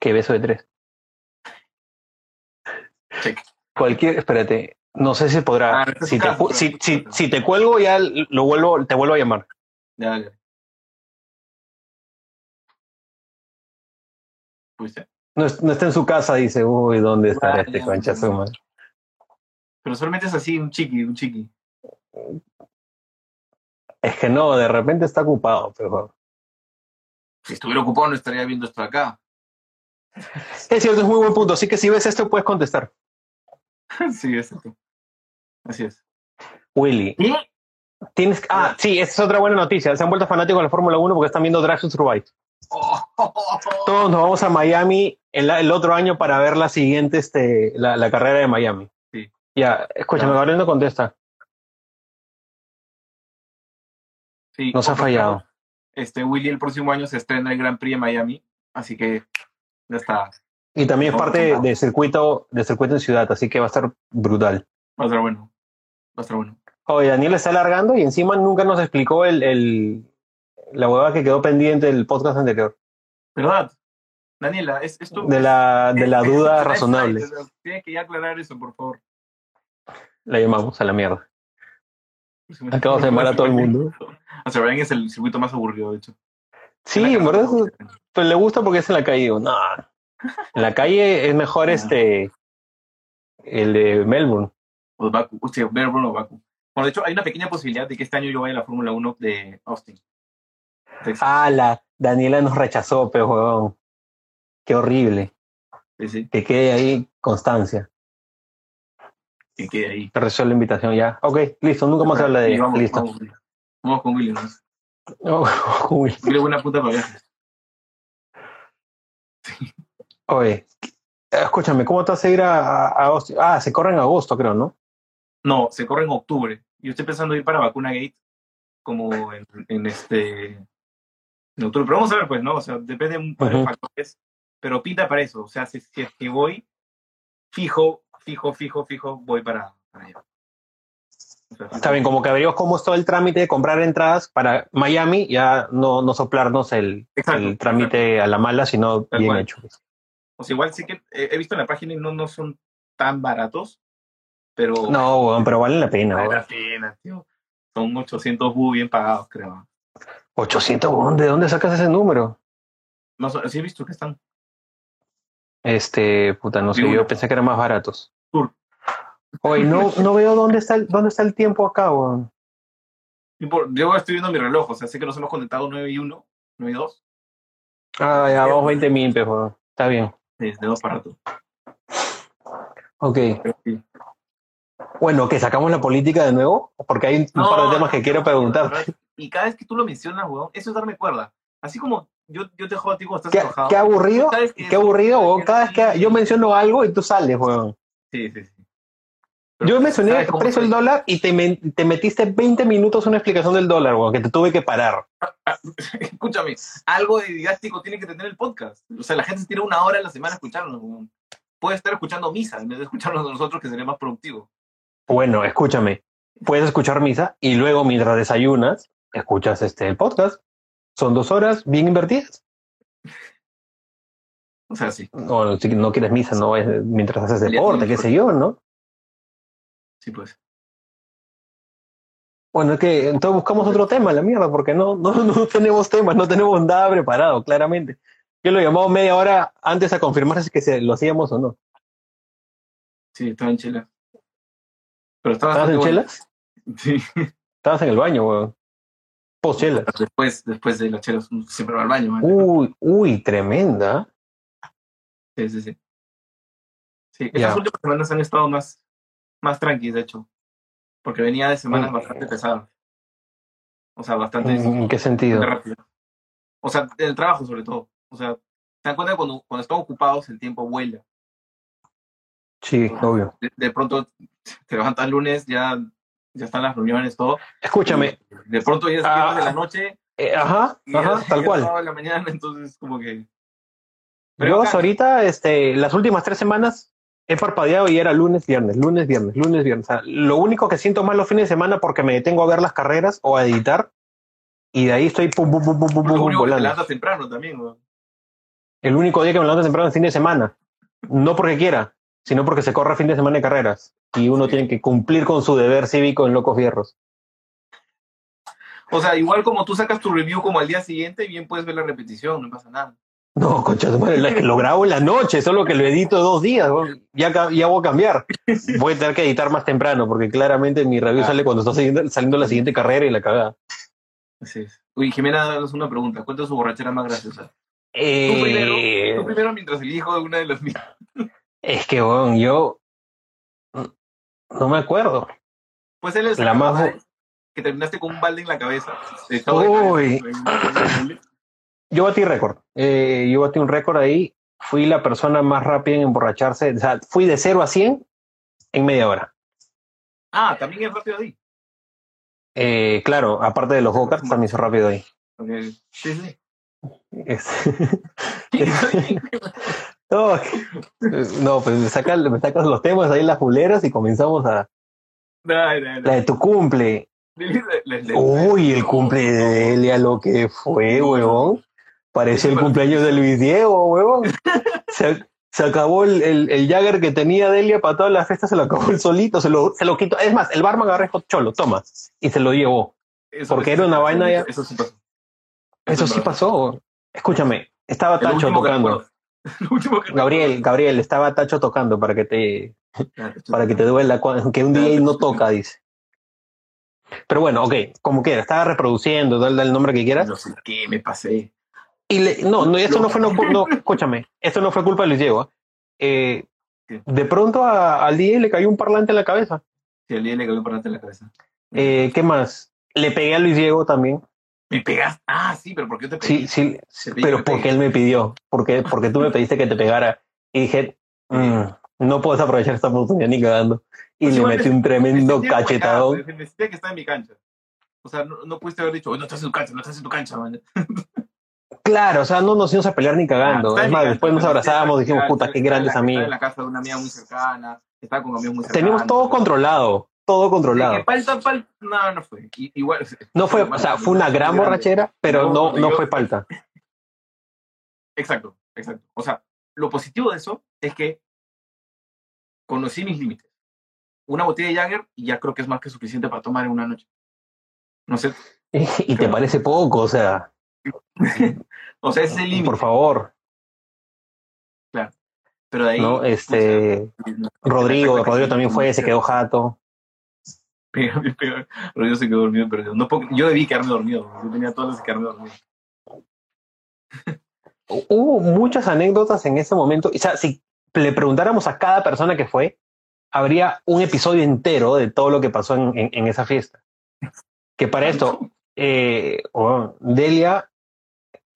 Speaker 1: Qué beso de tres. Cualquier, espérate. No sé si podrá.
Speaker 2: Ah,
Speaker 1: si, te,
Speaker 2: caso,
Speaker 1: cu-
Speaker 2: pero-
Speaker 1: si, si, si te cuelgo, ya lo vuelvo, te vuelvo a llamar.
Speaker 2: Pues.
Speaker 1: No, es- no está en su casa, dice. Uy, ¿dónde estará
Speaker 2: Ah,
Speaker 1: este concha
Speaker 2: ya.
Speaker 1: su madre?
Speaker 2: Pero solamente es así, un chiqui, un chiqui.
Speaker 1: Es que no, de repente está ocupado, pero.
Speaker 2: Si estuviera ocupado no estaría viendo esto acá.
Speaker 1: Es cierto, es muy buen punto. Así que si ves esto, puedes contestar.
Speaker 2: sí, exacto. Así es.
Speaker 1: Willy,
Speaker 2: ¿Y?
Speaker 1: Tienes, ah, sí, esa es otra buena noticia. Se han vuelto fanáticos de la Fórmula 1 porque están viendo Drive to Survive.
Speaker 2: Oh,
Speaker 1: Todos nos vamos a Miami el, el otro año para ver la siguiente, este, la, la carrera de Miami.
Speaker 2: Sí.
Speaker 1: Ya, escúchame, Gabriel no contesta.
Speaker 2: Sí,
Speaker 1: Nos ha fallado.
Speaker 2: Este Willy el próximo año se estrena el Gran Prix de Miami, así que ya está.
Speaker 1: Y también es parte de circuito, de circuito en ciudad, así que va a estar brutal.
Speaker 2: Va a estar bueno. Va a estar bueno.
Speaker 1: Oye, Daniel está alargando y encima nunca nos explicó el, el, la huevada que quedó pendiente del podcast anterior.
Speaker 2: ¿Verdad? Daniela, es, esto
Speaker 1: De la, de la
Speaker 2: es-
Speaker 1: duda
Speaker 2: es-
Speaker 1: razonable.
Speaker 2: es- es- Tienes que ya aclarar eso, por favor.
Speaker 1: La llamamos a la mierda. Acabas de llamar a todo el mundo.
Speaker 2: O sea, Brian es el circuito más aburrido, de hecho.
Speaker 1: Sí, en verdad, pues le gusta porque es en la calle. No, en la calle es mejor este, el de Melbourne.
Speaker 2: O Baku, o sea, Melbourne o Baku. Bueno, de hecho, hay una pequeña posibilidad de que este año yo vaya a la Fórmula 1 de Austin. Texas.
Speaker 1: Ah, la Daniela nos rechazó, pero huevón. Qué horrible.
Speaker 2: Sí, sí,
Speaker 1: Que quede ahí constancia.
Speaker 2: que quede ahí.
Speaker 1: Te rechazó la invitación ya. Ok, listo, nunca más se habla de
Speaker 2: Sí, vamos,
Speaker 1: Listo.
Speaker 2: Vamos, vamos con
Speaker 1: uy.
Speaker 2: Willy es buena punta para viajes.
Speaker 1: Oye, escúchame, ¿cómo te vas a ir a, a-? Ah, se corre en agosto, creo, ¿no?
Speaker 2: No, se corre en octubre. Yo estoy pensando ir para Vacuna Gate como en, en este en octubre. Pero vamos a ver, pues, ¿no? O sea, depende de un par de factores. Pero pinta para eso. O sea, si, si es que voy, fijo, fijo, fijo, fijo, voy para, para allá. O sea,
Speaker 1: Está bien, como que averiguas cómo es todo el trámite de comprar entradas para Miami, ya no, no soplarnos el,
Speaker 2: Exacto,
Speaker 1: el trámite a la mala, sino
Speaker 2: Tal
Speaker 1: bien
Speaker 2: cual.
Speaker 1: hecho.
Speaker 2: O sea, igual sí que he, he visto en la página y no, no son tan baratos, pero
Speaker 1: No, weón, pero vale la pena.
Speaker 2: vale la pena, tío. Son 800 bu bien pagados, creo.
Speaker 1: 800, weón, ¿de dónde sacas ese número?
Speaker 2: No, sí he visto que están.
Speaker 1: Este, puta, no sé, yo pensé que eran más baratos.
Speaker 2: Sur.
Speaker 1: Oye, no, no veo dónde está el, dónde está el tiempo acá, weón.
Speaker 2: Yo estoy viendo mi reloj, o sea, sé que nos hemos conectado 9 y 1, 9 y 2.
Speaker 1: Ah, ya, vamos 20 mil, weón. Está bien.
Speaker 2: Dos para tú.
Speaker 1: Ok.
Speaker 2: Sí.
Speaker 1: Bueno, que sacamos la política de nuevo, porque hay un
Speaker 2: No,
Speaker 1: par de temas que quiero preguntar.
Speaker 2: Y cada vez que tú lo mencionas, weón, eso es darme cuerda. Así como yo, yo te jodo a ti cuando estás
Speaker 1: Qué,
Speaker 2: enojado.
Speaker 1: qué aburrido,
Speaker 2: ¿Sabes qué?
Speaker 1: aburrido, weón. Cada vez que yo menciono algo y tú sales, weón.
Speaker 2: Sí, sí, sí.
Speaker 1: Yo mencioné
Speaker 2: ¿sabes
Speaker 1: el precio del dólar y te, te metiste 20 minutos una explicación del dólar, weón, que te tuve que parar.
Speaker 2: Escúchame, algo de didáctico tiene que tener el podcast. O sea, la gente se tira una hora a la semana a escucharnos. Puede estar escuchando misa en vez de escucharnos a nosotros, que sería más productivo.
Speaker 1: Bueno, escúchame. Puedes escuchar misa y luego mientras desayunas, escuchas este el podcast. Son dos horas bien invertidas.
Speaker 2: O sea, sí,
Speaker 1: O si no quieres misa, no es mientras haces deporte, qué sé yo, ¿no?
Speaker 2: Sí, pues.
Speaker 1: Bueno, es que entonces buscamos otro tema, la mierda, porque no, no, no tenemos temas, no tenemos nada preparado, claramente. Yo lo llamaba media hora antes a confirmar si que se, lo hacíamos o no.
Speaker 2: Sí, estaba en chela. Pero estaba
Speaker 1: ¿Estabas en
Speaker 2: bueno.
Speaker 1: chelas?
Speaker 2: Sí.
Speaker 1: Estabas en el baño, weón. Post chelas.
Speaker 2: Después, después de la chela, siempre va al baño. man.
Speaker 1: Uy, uy, tremenda.
Speaker 2: Sí, sí, sí. Sí, estas últimas semanas han estado más, más tranquilas, de hecho. Porque venía de semanas
Speaker 1: Mm.
Speaker 2: bastante pesadas. O sea, bastante,
Speaker 1: ¿En qué sentido?
Speaker 2: O sea, del trabajo sobre todo. O sea, se dan cuenta que cuando, cuando están ocupados el tiempo vuela.
Speaker 1: Sí, obvio.
Speaker 2: De, de pronto te levantas el lunes, ya, ya están las reuniones, todo.
Speaker 1: Escúchame.
Speaker 2: De pronto ya es
Speaker 1: Ah.
Speaker 2: de la noche
Speaker 1: eh, ajá,
Speaker 2: y ya-
Speaker 1: ajá, tal
Speaker 2: ya
Speaker 1: cual.
Speaker 2: de la mañana, entonces como que... Pero
Speaker 1: Yo hasta ahorita, este, las últimas tres semanas he parpadeado y era lunes, viernes, lunes, viernes, lunes, viernes. O sea, lo único que siento más los fines de semana porque me detengo a ver las carreras o a editar y de ahí estoy pum, pum, pum, pum, pum,
Speaker 2: Lo que te
Speaker 1: volando.
Speaker 2: temprano también, weón.
Speaker 1: El único día que me levanto temprano es fin de semana. No porque quiera, sino porque se corre fin de semana de carreras. Y uno
Speaker 2: Sí.
Speaker 1: tiene que cumplir con su deber cívico en Locos Fierros.
Speaker 2: O sea, igual como tú sacas tu review como al día siguiente, bien puedes ver la repetición, no pasa nada.
Speaker 1: No, concha de madre, la- lo grabo en la noche, solo que lo edito dos días. Ya, voy a cambiar. Voy a tener que editar más temprano, porque claramente mi review
Speaker 2: Ah.
Speaker 1: sale cuando está saliendo, saliendo la siguiente carrera y la cagada.
Speaker 2: Así es. Uy, Jimena, danos una pregunta. ¿Cuál es su borrachera más graciosa? Tú primero,
Speaker 1: Eh,
Speaker 2: tú primero mientras elijo de una de las mías.
Speaker 1: es que, bueno, yo no me acuerdo.
Speaker 2: Pues él es
Speaker 1: La más
Speaker 2: que terminaste con un balde en la cabeza.
Speaker 1: Uy. Yo batí récord. Eh, yo batí un récord ahí. Fui la persona más rápida en emborracharse. O sea, fui de 0 a 100 en media hora.
Speaker 2: Ah, también es rápido ahí.
Speaker 1: Eh, claro, aparte de los go también soy rápido ahí.
Speaker 2: Okay. Sí, sí.
Speaker 1: Es- no, no, pues me sacas, me sacas los temas ahí las buleras y comenzamos a la de tu cumple. Uy, el cumple de Delia, lo que fue, huevón. Parecía el cumpleaños de Luis Diego, huevón. Se, se acabó el, el, el Jagger que tenía Delia para toda la fiesta, se lo acabó el solito, se lo, se lo quitó. Es más, el barman agarró cholo, toma. Y se lo llevó.
Speaker 2: Eso-
Speaker 1: porque
Speaker 2: eso-
Speaker 1: era una vaina ya-
Speaker 2: Eso sí pasó.
Speaker 1: Eso
Speaker 2: es
Speaker 1: sí pasó. Escúchame, estaba Tacho tocando.
Speaker 2: que
Speaker 1: Gabriel, Gabriel, estaba Tacho tocando para que te,
Speaker 2: recuerdo.
Speaker 1: para que te duela que un DJ no toca, dice. Pero bueno, ok, como quieras, estaba reproduciendo, dale el nombre que quieras.
Speaker 2: No sé qué me pasé.
Speaker 1: Y le- no, no, esto no fue, no, no, escúchame, esto no fue culpa de Luis Diego. ¿eh? Eh, de pronto a- al DJ le cayó un parlante en la cabeza.
Speaker 2: Si al día le cayó un parlante en la cabeza.
Speaker 1: Eh, ¿Qué más? Le pegué a Luis Diego también.
Speaker 2: ¿Me pegas? Ah, sí, pero ¿por qué te pegué?
Speaker 1: Sí, sí, pero
Speaker 2: que me
Speaker 1: porque
Speaker 2: pegues.
Speaker 1: él me pidió, porque, porque tú me pediste que te pegara. Y dije, "Mm, no puedes aprovechar esta oportunidad ni cagando. Y
Speaker 2: Pues
Speaker 1: le metí
Speaker 2: me-
Speaker 1: un
Speaker 2: me
Speaker 1: tremendo cachetadón.
Speaker 2: cagado, Me sentía que está en mi cancha. O sea, no, no pudiste haber dicho, "Oye, no estás en tu cancha, no estás en tu cancha, man.
Speaker 1: Claro, o sea, no nos íbamos a pelear ni cagando.
Speaker 2: Ah,
Speaker 1: es más, después nos
Speaker 2: está-
Speaker 1: dijimos, puta, qué grandes
Speaker 2: la-
Speaker 1: amigos.
Speaker 2: en la casa de una amiga muy cercana, está con amigos muy cercanos.
Speaker 1: Teníamos todo controlado, todo controlado.
Speaker 2: que palta, palta, no, no fue. Igual,
Speaker 1: No fue, o sea, fue una gran borrachera, pero no, no fue palta.
Speaker 2: Exacto, exacto. O sea, lo positivo de eso es que conocí mis límites. Una botella de Jagger y ya creo que es más que suficiente para tomar en una noche. No sé,
Speaker 1: Y te parece poco, o sea,
Speaker 2: o sea, ese es el límite.
Speaker 1: por favor,
Speaker 2: Pero de ahí.
Speaker 1: ¿no? Este, Rodrigo, Rodrigo también fue, se quedó jato.
Speaker 2: Rodrigo se quedó dormido, pero no puedo- yo debí quedarme dormido. Yo tenía todas las que quedarme dormido.
Speaker 1: Hubo muchas anécdotas en ese momento. O sea, si le preguntáramos a cada persona que fue, habría un episodio entero de todo lo que pasó en, en- en esa fiesta. Que para esto, eh, oh, Delia,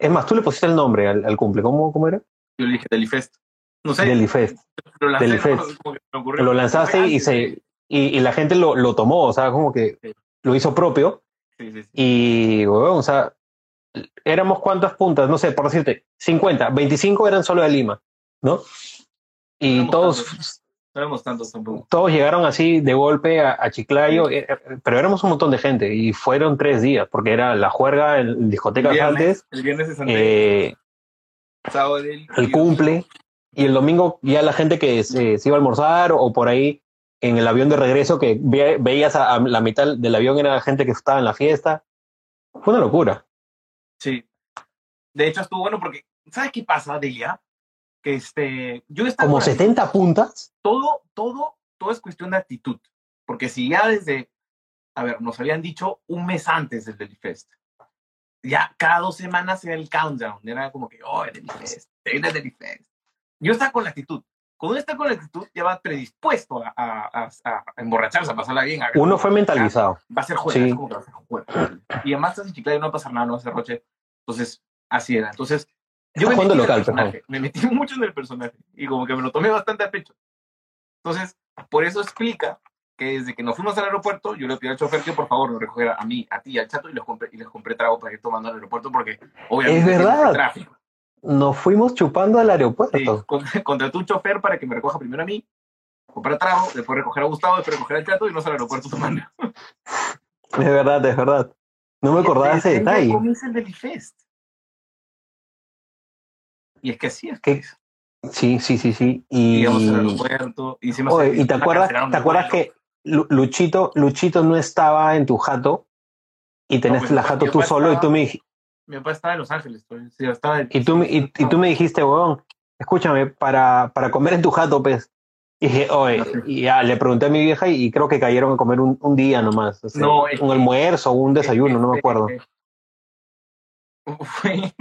Speaker 1: es más, tú le pusiste el nombre al, al cumple, ¿cómo, cómo era?
Speaker 2: Yo le dije Delifest. No sé,
Speaker 1: Delifest.
Speaker 2: lo lancé,
Speaker 1: Delifest.
Speaker 2: como que me ocurrió.
Speaker 1: Lo lanzaste y, se, y, y la gente lo, lo tomó, o sea, como que
Speaker 2: Sí.
Speaker 1: lo hizo propio.
Speaker 2: Sí, sí.
Speaker 1: Y, weón, o sea, éramos cuántas puntas, no sé, por decirte, 50, 25 eran solo de Lima, ¿no? Y
Speaker 2: Éramos
Speaker 1: todos.
Speaker 2: No éramos tantos tampoco.
Speaker 1: todos llegaron así de golpe a, a Chiclayo, eh, eh, pero éramos un montón de gente y fueron tres días, porque era la juerga en discotecas
Speaker 2: viernes,
Speaker 1: antes,
Speaker 2: el viernes es antes,
Speaker 1: eh,
Speaker 2: sábado del
Speaker 1: el cumple, y el domingo ya la gente que se, se iba a almorzar o por ahí en el avión de regreso que ve- veías a, a la mitad del avión era gente que estaba en la fiesta. Fue una locura.
Speaker 2: Sí. De hecho, estuvo bueno porque, ¿sabes qué pasa, Delia? Que este, yo estaba
Speaker 1: Como
Speaker 2: con la-
Speaker 1: 70 puntas.
Speaker 2: todo, todo, todo es cuestión de actitud. Porque si ya desde, a ver, nos habían dicho un mes antes del Delifest, ya cada dos semanas era el countdown, era como que, oh, el Delifest, el Delifest. Yo estaba con la actitud. Cuando uno está con la actitud, ya va predispuesto a, a, a- a emborracharse, a pasarla bien.
Speaker 1: Uno fue mentalizado.
Speaker 2: va a ser juego,
Speaker 1: Sí.
Speaker 2: es como que va a ser juego. Y además en Chiclayo, no va a pasar nada, no va a ser roche. Entonces, así era. Entonces, yo me metí en el
Speaker 1: local,
Speaker 2: personaje, me metí mucho en el personaje y como que me lo tomé bastante a pecho. Entonces, por eso explica que desde que nos fuimos al aeropuerto, yo le pedí al chofer que por favor nos recogiera a mí, a ti, al chato y les compré, y les compré trago para ir tomando al aeropuerto porque obviamente
Speaker 1: Es verdad.
Speaker 2: tráfico.
Speaker 1: Nos fuimos chupando al
Speaker 2: Sí,
Speaker 1: aeropuerto.
Speaker 2: contraté un chofer para que me recoja primero a mí, comprar trago, después recoger a Gustavo, después recoger al chato y nos al aeropuerto tomando.
Speaker 1: Es verdad, es verdad. No me acordaba de ese detalle.
Speaker 2: comienza el Delifest. Y es que así es.
Speaker 1: ¿Qué? Sí, sí, sí, sí. Y,
Speaker 2: Llegamos al aeropuerto. Y, encima
Speaker 1: Oye,
Speaker 2: se-
Speaker 1: ¿y te acuerdas, te
Speaker 2: el
Speaker 1: acuerdas que Lu- Luchito, Luchito no estaba en tu jato y tenías
Speaker 2: pues,
Speaker 1: la jato tú solo y tú me, dij-
Speaker 2: Mi papá estaba en Los Ángeles. pues, sí, estaba en-
Speaker 1: y tú, y, y tú me dijiste, weón, escúchame, para, para comer en tu jato, pues. Y dije, oye, y ya le pregunté a mi vieja y, creo que cayeron a comer un, un día nomás. o sea,
Speaker 2: No, es
Speaker 1: un
Speaker 2: que-
Speaker 1: almuerzo o un desayuno, no me acuerdo.
Speaker 2: Fue,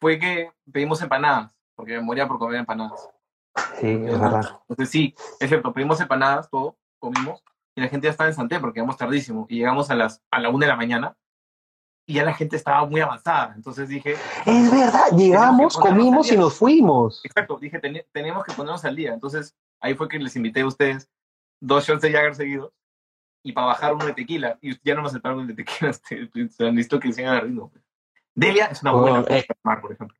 Speaker 2: fue que pedimos empanadas, porque me moría por comer empanadas.
Speaker 1: Sí, es verdad.
Speaker 2: Entonces sí, es cierto, pedimos empanadas, todo, comimos. Y la gente ya estaba en Santé porque llegamos tardísimo y llegamos a las a la una de la mañana y ya la gente estaba muy avanzada. Entonces dije,
Speaker 1: Es verdad, llegamos, comimos y nos fuimos.
Speaker 2: exacto, dije, "Teni- tenemos que ponernos al día. Entonces ahí fue que les invité a ustedes dos shots de Jagger seguidos y para bajar uno de tequila. Y ya no me aceptaron el de tequila, visto que sigan ritmo. Delia es una buena
Speaker 1: Oh, eh.
Speaker 2: para tomar, por ejemplo.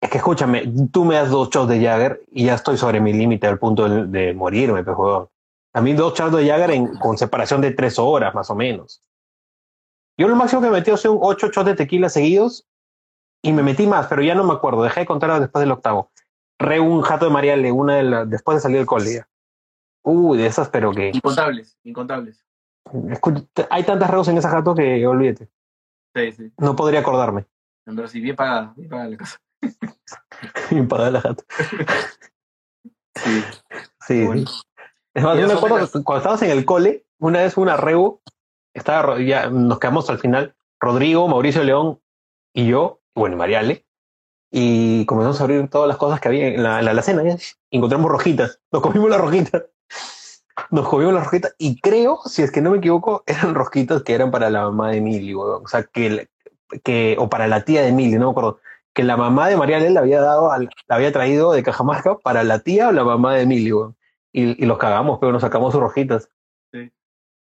Speaker 1: Es que escúchame, tú me das dos shots de Jagger y ya estoy sobre mi límite al punto de, de morirme, pues, huevón. A mí dos shots de Jagger en, con separación de tres horas, más o menos. Yo lo máximo que me metí son ocho shots de tequila seguidos y me metí más, pero ya no me acuerdo. Dejé de contar después del octavo. Re un jato de Mariale, una de las, después de salir del cole. ya. Uy, de esas, pero que...
Speaker 2: Incontables, incontables.
Speaker 1: escu- hay tantas reus en esa jato que olvídate.
Speaker 2: Sí, sí.
Speaker 1: No podría acordarme.
Speaker 2: Pero sí, bien pagada, bien pagada la cosa.
Speaker 1: Y pagar la jato.
Speaker 2: Sí.
Speaker 1: Sí,
Speaker 2: Bueno.
Speaker 1: Es más,
Speaker 2: Y
Speaker 1: yo me acuerdo que cuando estábamos en el cole, una vez una reu, estaba, ya nos quedamos al final, Rodrigo, Mauricio León y yo, bueno, y Mariale, y comenzamos a abrir todas las cosas que había en la, en la alacena, y encontramos rojitas, nos comimos las rojitas, nos comimos las rojitas, y creo, si es que no me equivoco, eran rojitas que eran para la mamá de weón. o sea, que, que, o para la tía de Emily, no me acuerdo, que la mamá de Mariale le había dado, al- la había traído de Cajamarca para la tía o la mamá de Emily, weón. Y, y los cagamos, pero nos sacamos sus rojitas.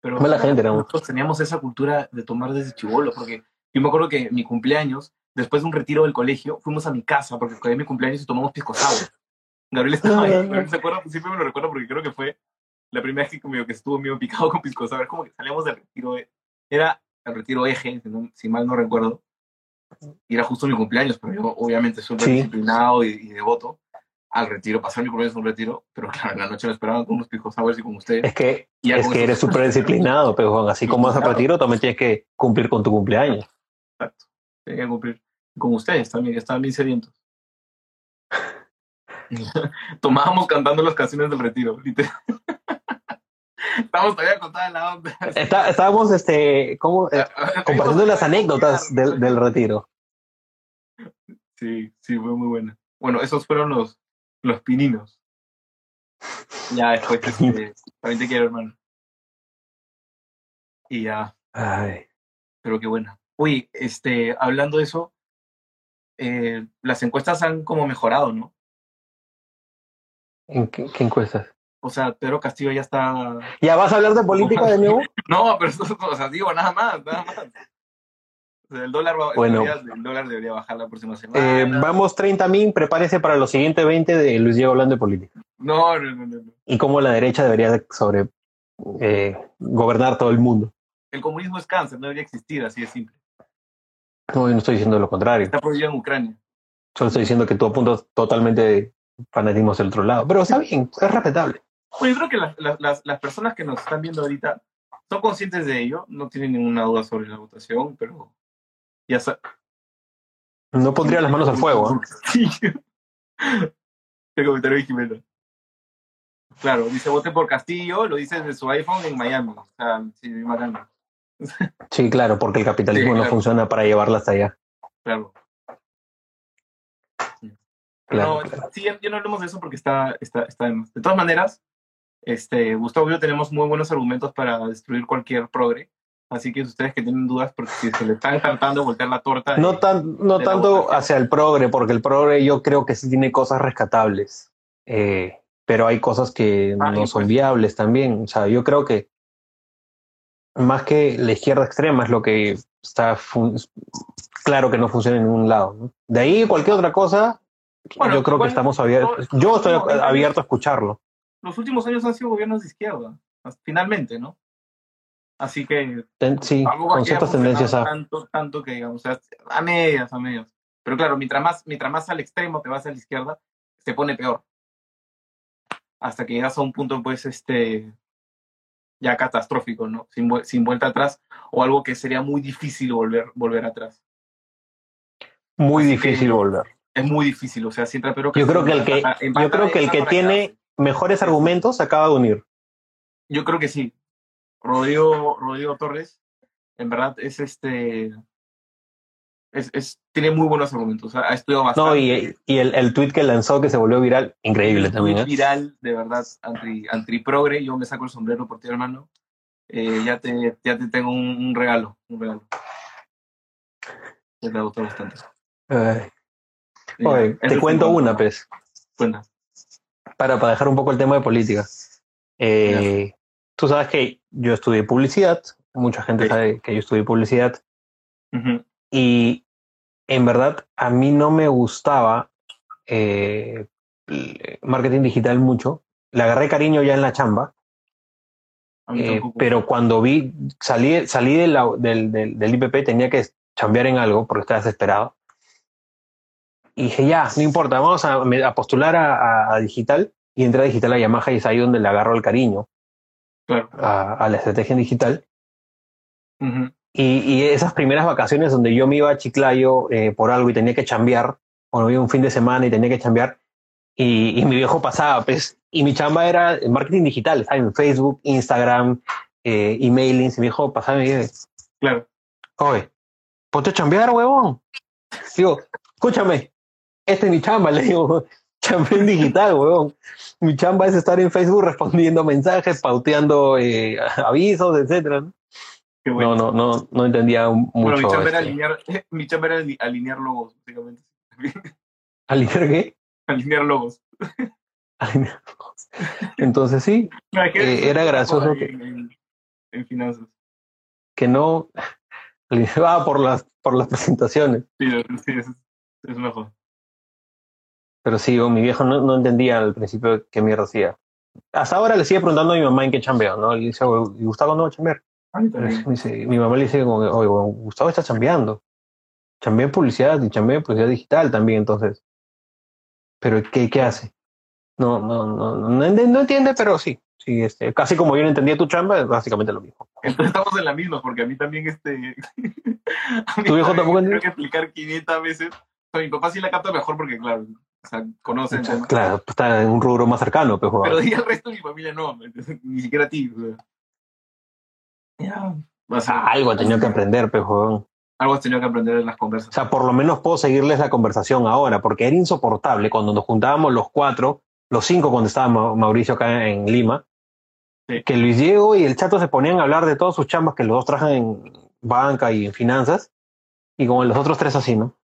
Speaker 2: Pero
Speaker 1: Mala gente éramos.
Speaker 2: nosotros teníamos esa cultura de tomar desde chivolo, porque yo me acuerdo que mi cumpleaños, después de un retiro del colegio, fuimos a mi casa, porque fue mi cumpleaños y tomamos pisco sour. Gabriel estaba ahí, Gabriel se acuerda, siempre me lo recuerdo porque creo que fue la primera vez que, conmigo que estuvo medio picado con pisco sour, como que salíamos del retiro, de- era el retiro eje, si, no- si mal no recuerdo, y era justo mi cumpleaños, pero yo obviamente súper
Speaker 1: Sí.
Speaker 2: disciplinado y, y devoto al retiro, pasar mi cumpleaños en un retiro, pero claro, en la noche lo esperaban con unos pisco sours y con ustedes.
Speaker 1: Es que,
Speaker 2: Y
Speaker 1: es que eres súper disciplinado, pero Juan, así como vas a
Speaker 2: Claro.
Speaker 1: retiro, también tienes que cumplir con tu cumpleaños.
Speaker 2: Exacto. Tenía que cumplir. Con ustedes también, estaban bien sedientos. Tomábamos cantando las canciones del retiro, literal. Estamos todavía contando la onda.
Speaker 1: Está- estábamos, este, ¿cómo? Eh, compartiendo las anécdotas del, del retiro.
Speaker 2: Sí, sí, fue muy buena. Bueno, esos fueron los, los pininos. Ya después, este, también te quiero, hermano. Y ya,
Speaker 1: Ay,
Speaker 2: pero qué buena. Uy, este, hablando de eso, eh, las encuestas han como mejorado, ¿no?
Speaker 1: ¿en qué, qué encuestas?
Speaker 2: O sea, Pedro Castillo ya está
Speaker 1: ¿Ya vas a hablar de política de nuevo?
Speaker 2: No, pero eso, o sea, digo, nada más, nada más. O sea, el dólar, va,
Speaker 1: Bueno.
Speaker 2: debería, el dólar debería bajar la próxima semana.
Speaker 1: Eh, vamos 30 mil, prepárese para los siguientes 20 de Luis Diego hablando de política.
Speaker 2: No, no, no, no.
Speaker 1: Y cómo la derecha debería de sobre eh, gobernar todo el mundo.
Speaker 2: El comunismo es cáncer, no debería existir, así de simple.
Speaker 1: No, yo no estoy diciendo lo contrario.
Speaker 2: Está prohibido en Ucrania.
Speaker 1: Solo estoy diciendo que tú apuntas totalmente de fanatismo hacia el otro lado. Pero está bien, es respetable.
Speaker 2: Bueno, yo creo que las, las- las, personas que nos están viendo ahorita son conscientes de ello, no tienen ninguna duda sobre la votación, pero ya sa-
Speaker 1: No pondría las manos al fuego. ¿eh?
Speaker 2: Sí. El comentario de Jimena. Claro, dice vote por Castillo, lo dice desde su iPhone en Miami. O sea, sí, bacán.
Speaker 1: Sí, claro, porque el capitalismo
Speaker 2: Sí,
Speaker 1: no funciona para llevarla hasta allá.
Speaker 2: Claro.
Speaker 1: Claro,
Speaker 2: no,
Speaker 1: claro.
Speaker 2: sí, ya, ya no hablemos de eso porque está, está, está. De todas maneras, este, Gustavo y yo tenemos muy buenos argumentos para destruir cualquier progre. Así que ustedes que tienen dudas, porque si se le están tratando de voltear la torta.
Speaker 1: No, tan, no tanto hacia el progre, porque el progre yo creo que sí tiene cosas rescatables. Eh, pero hay cosas que
Speaker 2: Ah,
Speaker 1: no son
Speaker 2: pues-
Speaker 1: viables también. O sea, yo creo que más que la izquierda extrema es lo que está claro que no funciona en ningún lado. ¿no? De ahí cualquier otra cosa,
Speaker 2: Bueno,
Speaker 1: yo creo que estamos abiertos.
Speaker 2: no,
Speaker 1: Yo estoy
Speaker 2: no,
Speaker 1: abierto a escucharlo.
Speaker 2: Los últimos años han sido gobiernos de izquierda, finalmente, ¿no? Así que
Speaker 1: Ten- sí, con ciertas tendencias a...
Speaker 2: tanto, tanto que digamos, o sea, a medias, a medias. Pero claro, mientras más, mientras más al extremo te vas a la izquierda, se pone peor. Hasta que llegas a un punto, pues, este, ya catastrófico, ¿no? Sin, vuel- sin vuelta atrás, o algo que sería muy difícil volver, volver atrás.
Speaker 1: Muy
Speaker 2: Así que-
Speaker 1: difícil volver.
Speaker 2: Es muy difícil, o sea, siempre pero
Speaker 1: Yo creo que el que, yo creo que el que tiene mejores argumentos se acaba de unir.
Speaker 2: Yo creo que sí. Rodrigo, Rodrigo Torres, en verdad, es este. Es, es, tiene muy buenos argumentos. Ha estudiado bastante.
Speaker 1: No, y, y el, el tweet que lanzó que se volvió viral, increíble
Speaker 2: Un
Speaker 1: también. ¿eh?
Speaker 2: viral, de verdad, anti, anti progre. Yo me saco el sombrero por ti, hermano. eh, ya, te, ya te tengo un, un regalo. Un regalo. Te gustar bastante.
Speaker 1: Oye,
Speaker 2: este
Speaker 1: te cuento
Speaker 2: un-
Speaker 1: una, pues,
Speaker 2: Cuenta.
Speaker 1: Para, para dejar un poco el tema de política. Eh, Tú sabes que yo estudié publicidad, mucha gente
Speaker 2: Sí.
Speaker 1: sabe que yo estudié publicidad, y en verdad a mí no me gustaba eh, marketing digital mucho. Le agarré cariño ya en la chamba, eh, pero cuando vi, salí, salí de la- del, del, del IPP, tenía que chambear en algo porque estaba desesperado. Y dije, ya, no importa, vamos a, postular a, a- a digital. Y entré a digital a Yamaha y es ahí donde le agarro el cariño
Speaker 2: Claro.
Speaker 1: a, la estrategia en digital. Y, y esas primeras vacaciones donde yo me iba a Chiclayo eh, por algo y tenía que chambear, o me iba un fin de semana y tenía que chambear, y, y mi viejo pasaba, pues, y mi chamba era marketing digital, ¿sabes? en Facebook, Instagram, eh, emailings, y mi viejo pasaba y me
Speaker 2: Claro.
Speaker 1: oye, ponte a chambear, huevón. Digo, escúchame, esta es mi chamba, le digo, chamba en digital, huevón. Mi chamba es estar en Facebook respondiendo mensajes, pauteando eh, avisos, etcétera. ¿no?
Speaker 2: Bueno.
Speaker 1: No, no, no, no entendía mucho.
Speaker 2: bueno, mi chamba era alinear, mi chamba era ali- alinear logos, básicamente.
Speaker 1: ¿Alinear qué?
Speaker 2: alinear logos.
Speaker 1: Alinear logos. Entonces sí,
Speaker 2: que
Speaker 1: Eh, era gracioso que-
Speaker 2: En, finanzas.
Speaker 1: que no alineaba por las, por las presentaciones.
Speaker 2: Sí, sí, es, es mejor.
Speaker 1: Pero sí, mi viejo no, no entendía al principio qué mierda hacía. Hasta ahora le sigue preguntando a mi mamá en qué chambeo, ¿no? Y dice, "Oye, ¿y Gustavo no va a chambear? Mi mamá le dice, oye, Gustavo está chambeando. Chambeé en publicidad y chambeé en publicidad digital también, entonces. ¿Pero qué, qué hace? No, no, no, no, no entiende, no entiende, pero sí. sí este, casi como yo no entendía tu chamba, es básicamente lo mismo.
Speaker 2: Estamos en la misma, porque a mí también este. a mí
Speaker 1: ¿Tu hijo tampoco?
Speaker 2: Tengo que explicar 500 veces. O sea, mi papá sí la capta mejor porque, claro, o sea, conocen. ¿no?
Speaker 1: Claro, está en un rubro más cercano,
Speaker 2: Pero
Speaker 1: joder.
Speaker 2: di al resto de mi familia no, ni siquiera a ti. o sea. Ya,
Speaker 1: algo he tenido que aprender, joder.
Speaker 2: Algo has tenido que aprender en las
Speaker 1: O
Speaker 2: conversas.
Speaker 1: sea, por lo menos puedo seguirles la conversación ahora, porque era insoportable cuando nos juntábamos los cuatro, los cinco cuando estaba Ma- Mauricio acá en Lima,
Speaker 2: Sí.
Speaker 1: que Luis Diego y el Chato se ponían a hablar de todas sus chambas que los dos trabajan en banca y en finanzas, y como los otros tres así, ¿no?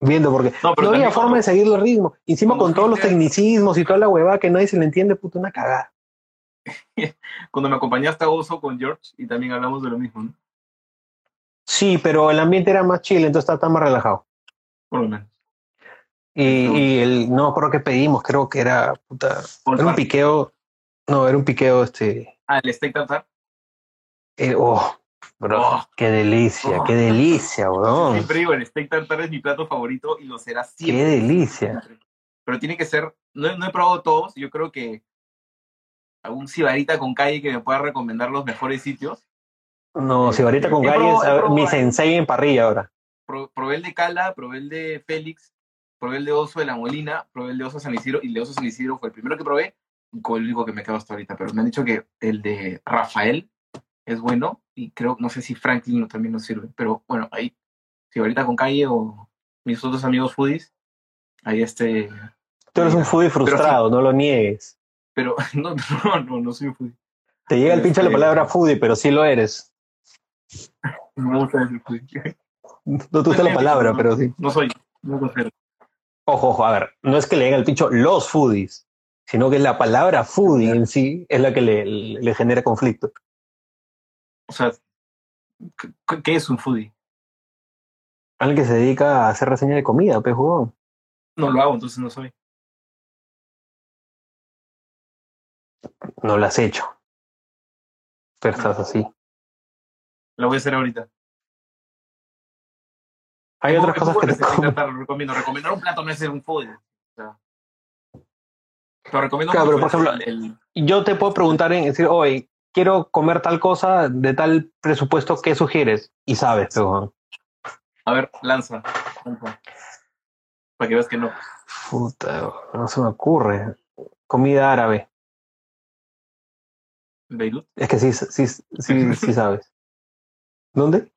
Speaker 1: Viendo, porque
Speaker 2: No,
Speaker 1: había forma de seguir el ritmo. Encima con todos los tecnicismos y toda la huevada que nadie se le entiende, puta, una cagada.
Speaker 2: Cuando me acompañaste a Oso con George y también hablamos de lo mismo, ¿no?
Speaker 1: Sí, pero el ambiente era más chill, entonces estaba más relajado.
Speaker 2: Por lo menos.
Speaker 1: Y,
Speaker 2: No.
Speaker 1: y el, no acuerdo qué pedimos, creo que era, puta, era un piqueo, no, era un piqueo, este,
Speaker 2: Ah, el steak tartar.
Speaker 1: eh, oh, bro,
Speaker 2: Oh.
Speaker 1: qué delicia,
Speaker 2: Oh.
Speaker 1: qué delicia, weón,
Speaker 2: Siempre digo, el steak tartar es mi plato favorito y lo será
Speaker 1: qué
Speaker 2: siempre.
Speaker 1: delicia.
Speaker 2: Pero tiene que ser, no, no he probado todos, yo creo que algún cibarita con calle que me pueda recomendar los mejores sitios.
Speaker 1: No, si ahorita con
Speaker 2: probado-
Speaker 1: ver,
Speaker 2: probado
Speaker 1: mi sensei en parrilla ahora.
Speaker 2: Pro- probé el de Cala, probé el de Félix, probé el de Oso de la Molina, probé el de Oso San Isidro y el de Oso San Isidro fue el primero que probé y con el único que me quedo hasta ahorita. Pero me han dicho que el de Rafael es bueno y creo, no sé si Franklin también nos sirve. Pero bueno, ahí, si ahorita con calle o mis otros amigos foodies, ahí este.
Speaker 1: Tú eres un foodie frustrado, no lo niegues.
Speaker 2: Pero no, no, no, no soy un foodie.
Speaker 1: Te llega el pinche la
Speaker 2: Este-
Speaker 1: palabra foodie, pero sí lo eres.
Speaker 2: No me gusta decir foodie.
Speaker 1: No te gusta la palabra, pero sí.
Speaker 2: No soy, no considero.
Speaker 1: Ojo, ojo, a ver, no es que le den al pincho los foodies, sino que la palabra foodie en sí es la que le, le genera conflicto.
Speaker 2: O sea, ¿qué, es un foodie?
Speaker 1: Alguien que se dedica a hacer reseña de comida, pues, jugón.
Speaker 2: No lo hago, entonces no soy.
Speaker 1: No lo has hecho. Pero estás así.
Speaker 2: Lo voy a hacer ahorita.
Speaker 1: Hay otras
Speaker 2: ¿Cómo-
Speaker 1: cosas que te
Speaker 2: recomiendo. Recomendar un plato no es ser un foodie. O sea, pero recomiendo
Speaker 1: Claro, pero por
Speaker 2: el- el-
Speaker 1: Yo te puedo preguntar en decir, oye, quiero comer tal cosa de tal presupuesto, ¿qué sugieres? Y sabes, jugón.
Speaker 2: a ver, lanza. lanza. Para que veas que no.
Speaker 1: Puta, no se me ocurre. Comida árabe.
Speaker 2: El Beirut.
Speaker 1: Es que sí, sí, sí, sí sabes. ¿Dónde?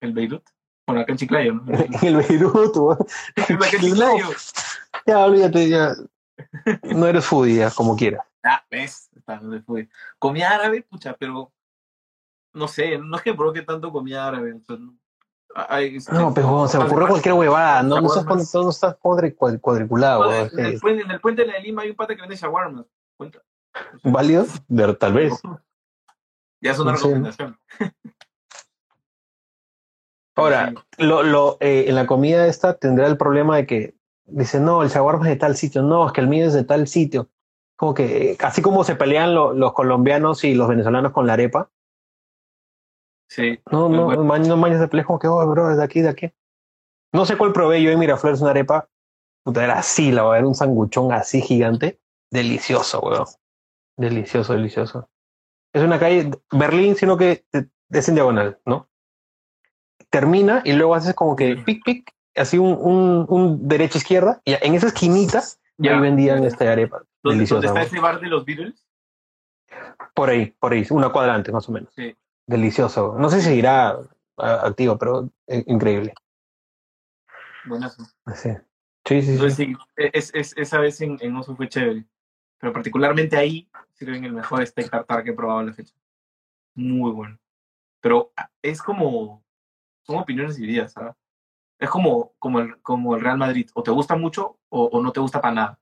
Speaker 2: El Beirut. Bueno, acá en Chiclayo, ¿no?
Speaker 1: El Beirut, weón. No,
Speaker 2: Chiclayo.
Speaker 1: ya, olvídate, ya. No eres ya, como quieras.
Speaker 2: Ah, ves, está donde fue. Comida árabe, pucha, pero no sé, no es que provoque tanto comida árabe. sea, no, este,
Speaker 1: No, pero se me ocurrió cualquier huevada, no, no, estás, no estás cuadri- cuad- cuadriculado.
Speaker 2: No, en, el puente, en el puente de la de Lima hay un pata que vende shawarma. Cuenta. O sea,
Speaker 1: ¿Válidos? De- Tal vez.
Speaker 2: Ya es una
Speaker 1: No sé.
Speaker 2: recomendación.
Speaker 1: Ahora, lo, lo, eh, en la comida esta tendrá el problema de que dice, no, el shawarma es de tal sitio, no, es que el mío es de tal sitio. Como que, así como se pelean lo- los colombianos y los venezolanos con la arepa,
Speaker 2: Sí.
Speaker 1: no, no,
Speaker 2: Bueno.
Speaker 1: man- no mañas de peleas como que, oh, bro, es de aquí, de aquí. No sé cuál probé yo en Miraflores una arepa, puta, era así, la verdad, era un sanguchón así gigante, delicioso, weón. Delicioso, delicioso. Es una calle, Berlín, sino que es en diagonal, ¿no? Termina y luego haces como que pic, pic, así un, un, un derecha izquierda, y en esa esquinita
Speaker 2: Ya.
Speaker 1: ahí vendían esta arepa.
Speaker 2: ¿Dónde, dónde está ese bar de los Beatles?
Speaker 1: Por ahí, por ahí, una cuadra antes más o menos.
Speaker 2: Sí.
Speaker 1: Delicioso. No sé si seguirá activo, pero eh, increíble.
Speaker 2: Buenazo.
Speaker 1: Sí, sí, sí.
Speaker 2: Entonces,
Speaker 1: sí.
Speaker 2: sí, es, es, esa vez en, en Oso fue chévere. Pero particularmente ahí sirven el mejor steak tartar que he probado en la fecha. Muy bueno. Pero ah, es como. Son opiniones divididas, ¿sabes? Es como, como, el, como el Real Madrid. O te gusta mucho o, o no te gusta para nada.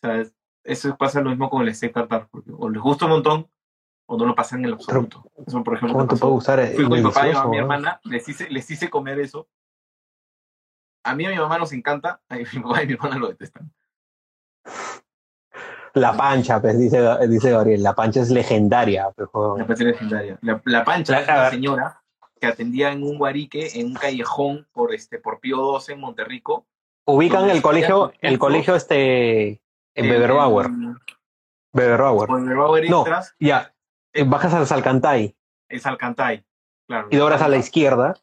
Speaker 2: ¿Sabes? Eso pasa lo mismo con el steak tartar. Porque o les gusta un montón o no lo pasan en el absoluto. Eso, por ejemplo,
Speaker 1: ¿Cómo te puede gustar? Es
Speaker 2: Fui con mi papá y a mi hermana, les hice, les hice comer eso. A mí y a mi mamá nos encanta, a mi papá y mi hermana lo detestan.
Speaker 1: La pancha, pues, dice, dice Gabriel. La pancha es legendaria. pues,
Speaker 2: La pancha legendaria. La, la pancha
Speaker 1: La-
Speaker 2: es
Speaker 1: a
Speaker 2: una señora que atendía en un guarique, en un callejón por este, por Pío 12 en Monterrico.
Speaker 1: Ubican el colegio, el colegio este en Beberbauer. Beberbauer.
Speaker 2: Beberbauer
Speaker 1: No.
Speaker 2: entras,
Speaker 1: Ya, eh, bajas al Salcantay
Speaker 2: es Alcantay. Claro.
Speaker 1: y doblas a la izquierda.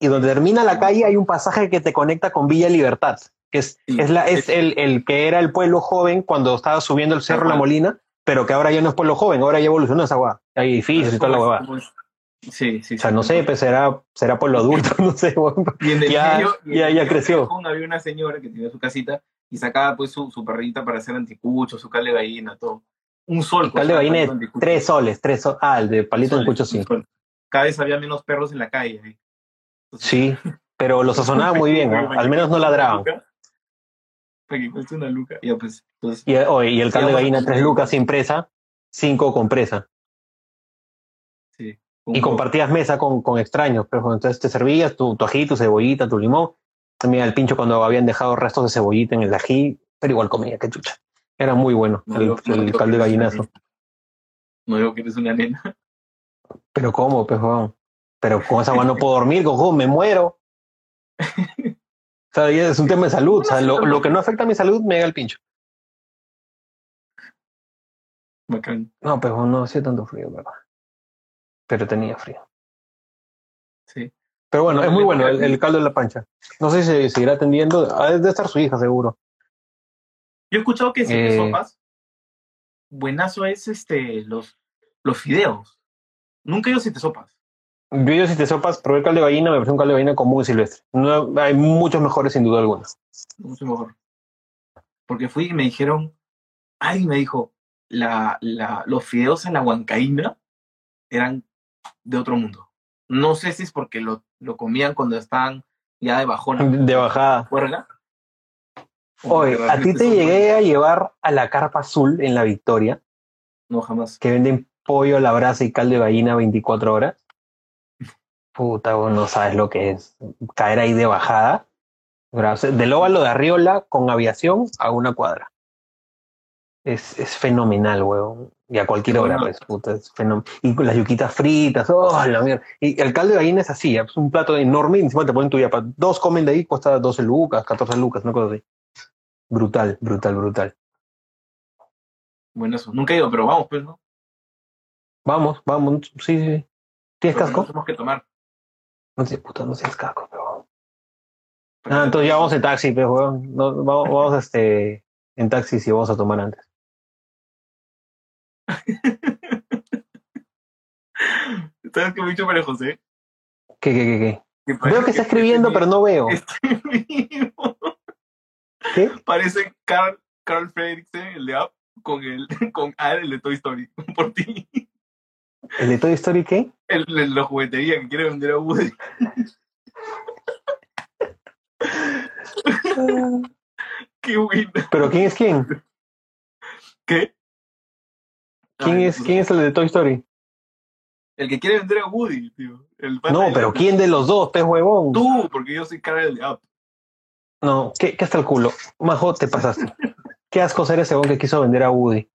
Speaker 1: Y donde termina la calle hay un pasaje que te conecta con Villa Libertad, que es,
Speaker 2: Sí,
Speaker 1: es, la, es
Speaker 2: es-
Speaker 1: el, el que era el pueblo joven cuando estaba subiendo el cerro La. Molina, pero que ahora ya no es pueblo joven, ahora ya evolucionó esa guada. Hay edificios y toda la
Speaker 2: ¿Cómo Sí, sí.
Speaker 1: O sea, no sé, pues será, será pueblo adulto, no sé.
Speaker 2: Y en el
Speaker 1: Ya-
Speaker 2: medio, y en
Speaker 1: ya-
Speaker 2: el
Speaker 1: ya
Speaker 2: medio
Speaker 1: creció.
Speaker 2: había una señora que tenía su casita y sacaba pues su, su perrita para hacer anticucho, su cal de gallina, todo. Un sol.
Speaker 1: El de gallina
Speaker 2: el
Speaker 1: de
Speaker 2: anticucho.
Speaker 1: tres soles, tres soles. Ah, el de palito
Speaker 2: Soles,
Speaker 1: cucho sí.
Speaker 2: Cada vez había menos perros en la calle. Entonces,
Speaker 1: Sí, pero lo sazonaban muy bien, ¿ah? al menos no ladraban.
Speaker 2: Para que cueste una luca. Ya, pues, entonces,
Speaker 1: Y, oye, y el caldo de gallina, tres lucas sin presa, cinco con presa.
Speaker 2: sí.
Speaker 1: Y compartías mesa con, con extraños, pero entonces te servías tu, tu ají, tu cebollita, tu limón. También al pincho cuando habían dejado restos de cebollita en el ají, pero igual comía, qué chucha. Era muy bueno
Speaker 2: No
Speaker 1: el,
Speaker 2: no
Speaker 1: el caldo de gallinazo.
Speaker 2: No digo que eres una nena.
Speaker 1: Pero ¿cómo, pejón? Pero con esa agua no puedo dormir, cojo, me muero. O sea, es un tema de salud. O sea, lo, lo que no afecta a mi salud me da el pincho.
Speaker 2: Bacán.
Speaker 1: No, pero no hacía tanto frío, ¿verdad? Pero tenía frío.
Speaker 2: Sí.
Speaker 1: Pero bueno,
Speaker 2: No,
Speaker 1: es muy bueno el, el caldo de la pancha. No sé si se seguirá atendiendo. Ha de estar su hija, seguro.
Speaker 2: Yo he escuchado que siete
Speaker 1: Eh.
Speaker 2: sopas, buenazo es este, los, los fideos. Nunca he ido siete sopas.
Speaker 1: Yo, yo si te sopas, probé el caldo de gallina, me pareció un caldo de gallina común y silvestre. No, hay muchos mejores, sin duda alguna.
Speaker 2: Mucho mejor. Porque fui y me dijeron, ay, me dijo, la, la, los fideos en la huancaína eran de otro mundo. No sé si es porque lo, lo comían cuando estaban ya de bajona.
Speaker 1: De bajada. Oye, a ti te llegué a llevar a la carpa azul en la Victoria,
Speaker 2: No, jamás.
Speaker 1: que venden pollo a la brasa y caldo de gallina 24 horas. Puta, vos no sabes lo que es caer ahí de bajada. Del óvalo de Arriola con aviación a una cuadra. Es, es fenomenal, weón. Y a cualquier hora, pues, puta, es fenomenal. Y con las yuquitas fritas, oh, la mierda. Y el caldo de gallina es así, es un plato enorme y encima te ponen tu yapa. Dos comen de ahí, cuesta 12 lucas, 14 lucas, una cosa así. Brutal, brutal, brutal.
Speaker 2: Bueno, eso. Nunca he ido, pero vamos, pues, ¿no?
Speaker 1: Vamos, vamos, sí, sí. sí. ¿Tienes
Speaker 2: Pero
Speaker 1: casco?
Speaker 2: no tenemos que tomar.
Speaker 1: No sé, puta, no tienes casco, pero. Ah, entonces ya vamos en taxi, pues, weón. No, vamos, vamos este, en taxi si vamos a tomar antes.
Speaker 2: ¿Sabes qué me ha dicho María José?
Speaker 1: ¿Qué, qué, qué, qué?
Speaker 2: Que parece
Speaker 1: Veo que está escribiendo, pero no veo.
Speaker 2: Vivo.
Speaker 1: ¿Qué?
Speaker 2: Parece Carl, Carl Fredriksen, el de App, con el con Al, el de Toy Story, por ti.
Speaker 1: ¿El de Toy Story qué?
Speaker 2: El de la juguetería que quiere vender a Woody. Qué bueno.
Speaker 1: ¿Pero quién es quién?
Speaker 2: ¿Qué?
Speaker 1: ¿Quién
Speaker 2: Ay,
Speaker 1: es, quién es el de Toy Story?
Speaker 2: El que quiere vender a Woody, tío. El
Speaker 1: No, pero ¿quién de los dos, pez huevón?
Speaker 2: Tú, porque yo soy cara del Up.
Speaker 1: No, ¿qué, qué hasta el culo? Majo, te pasaste. Qué asco ser ese huevón que quiso vender a Woody.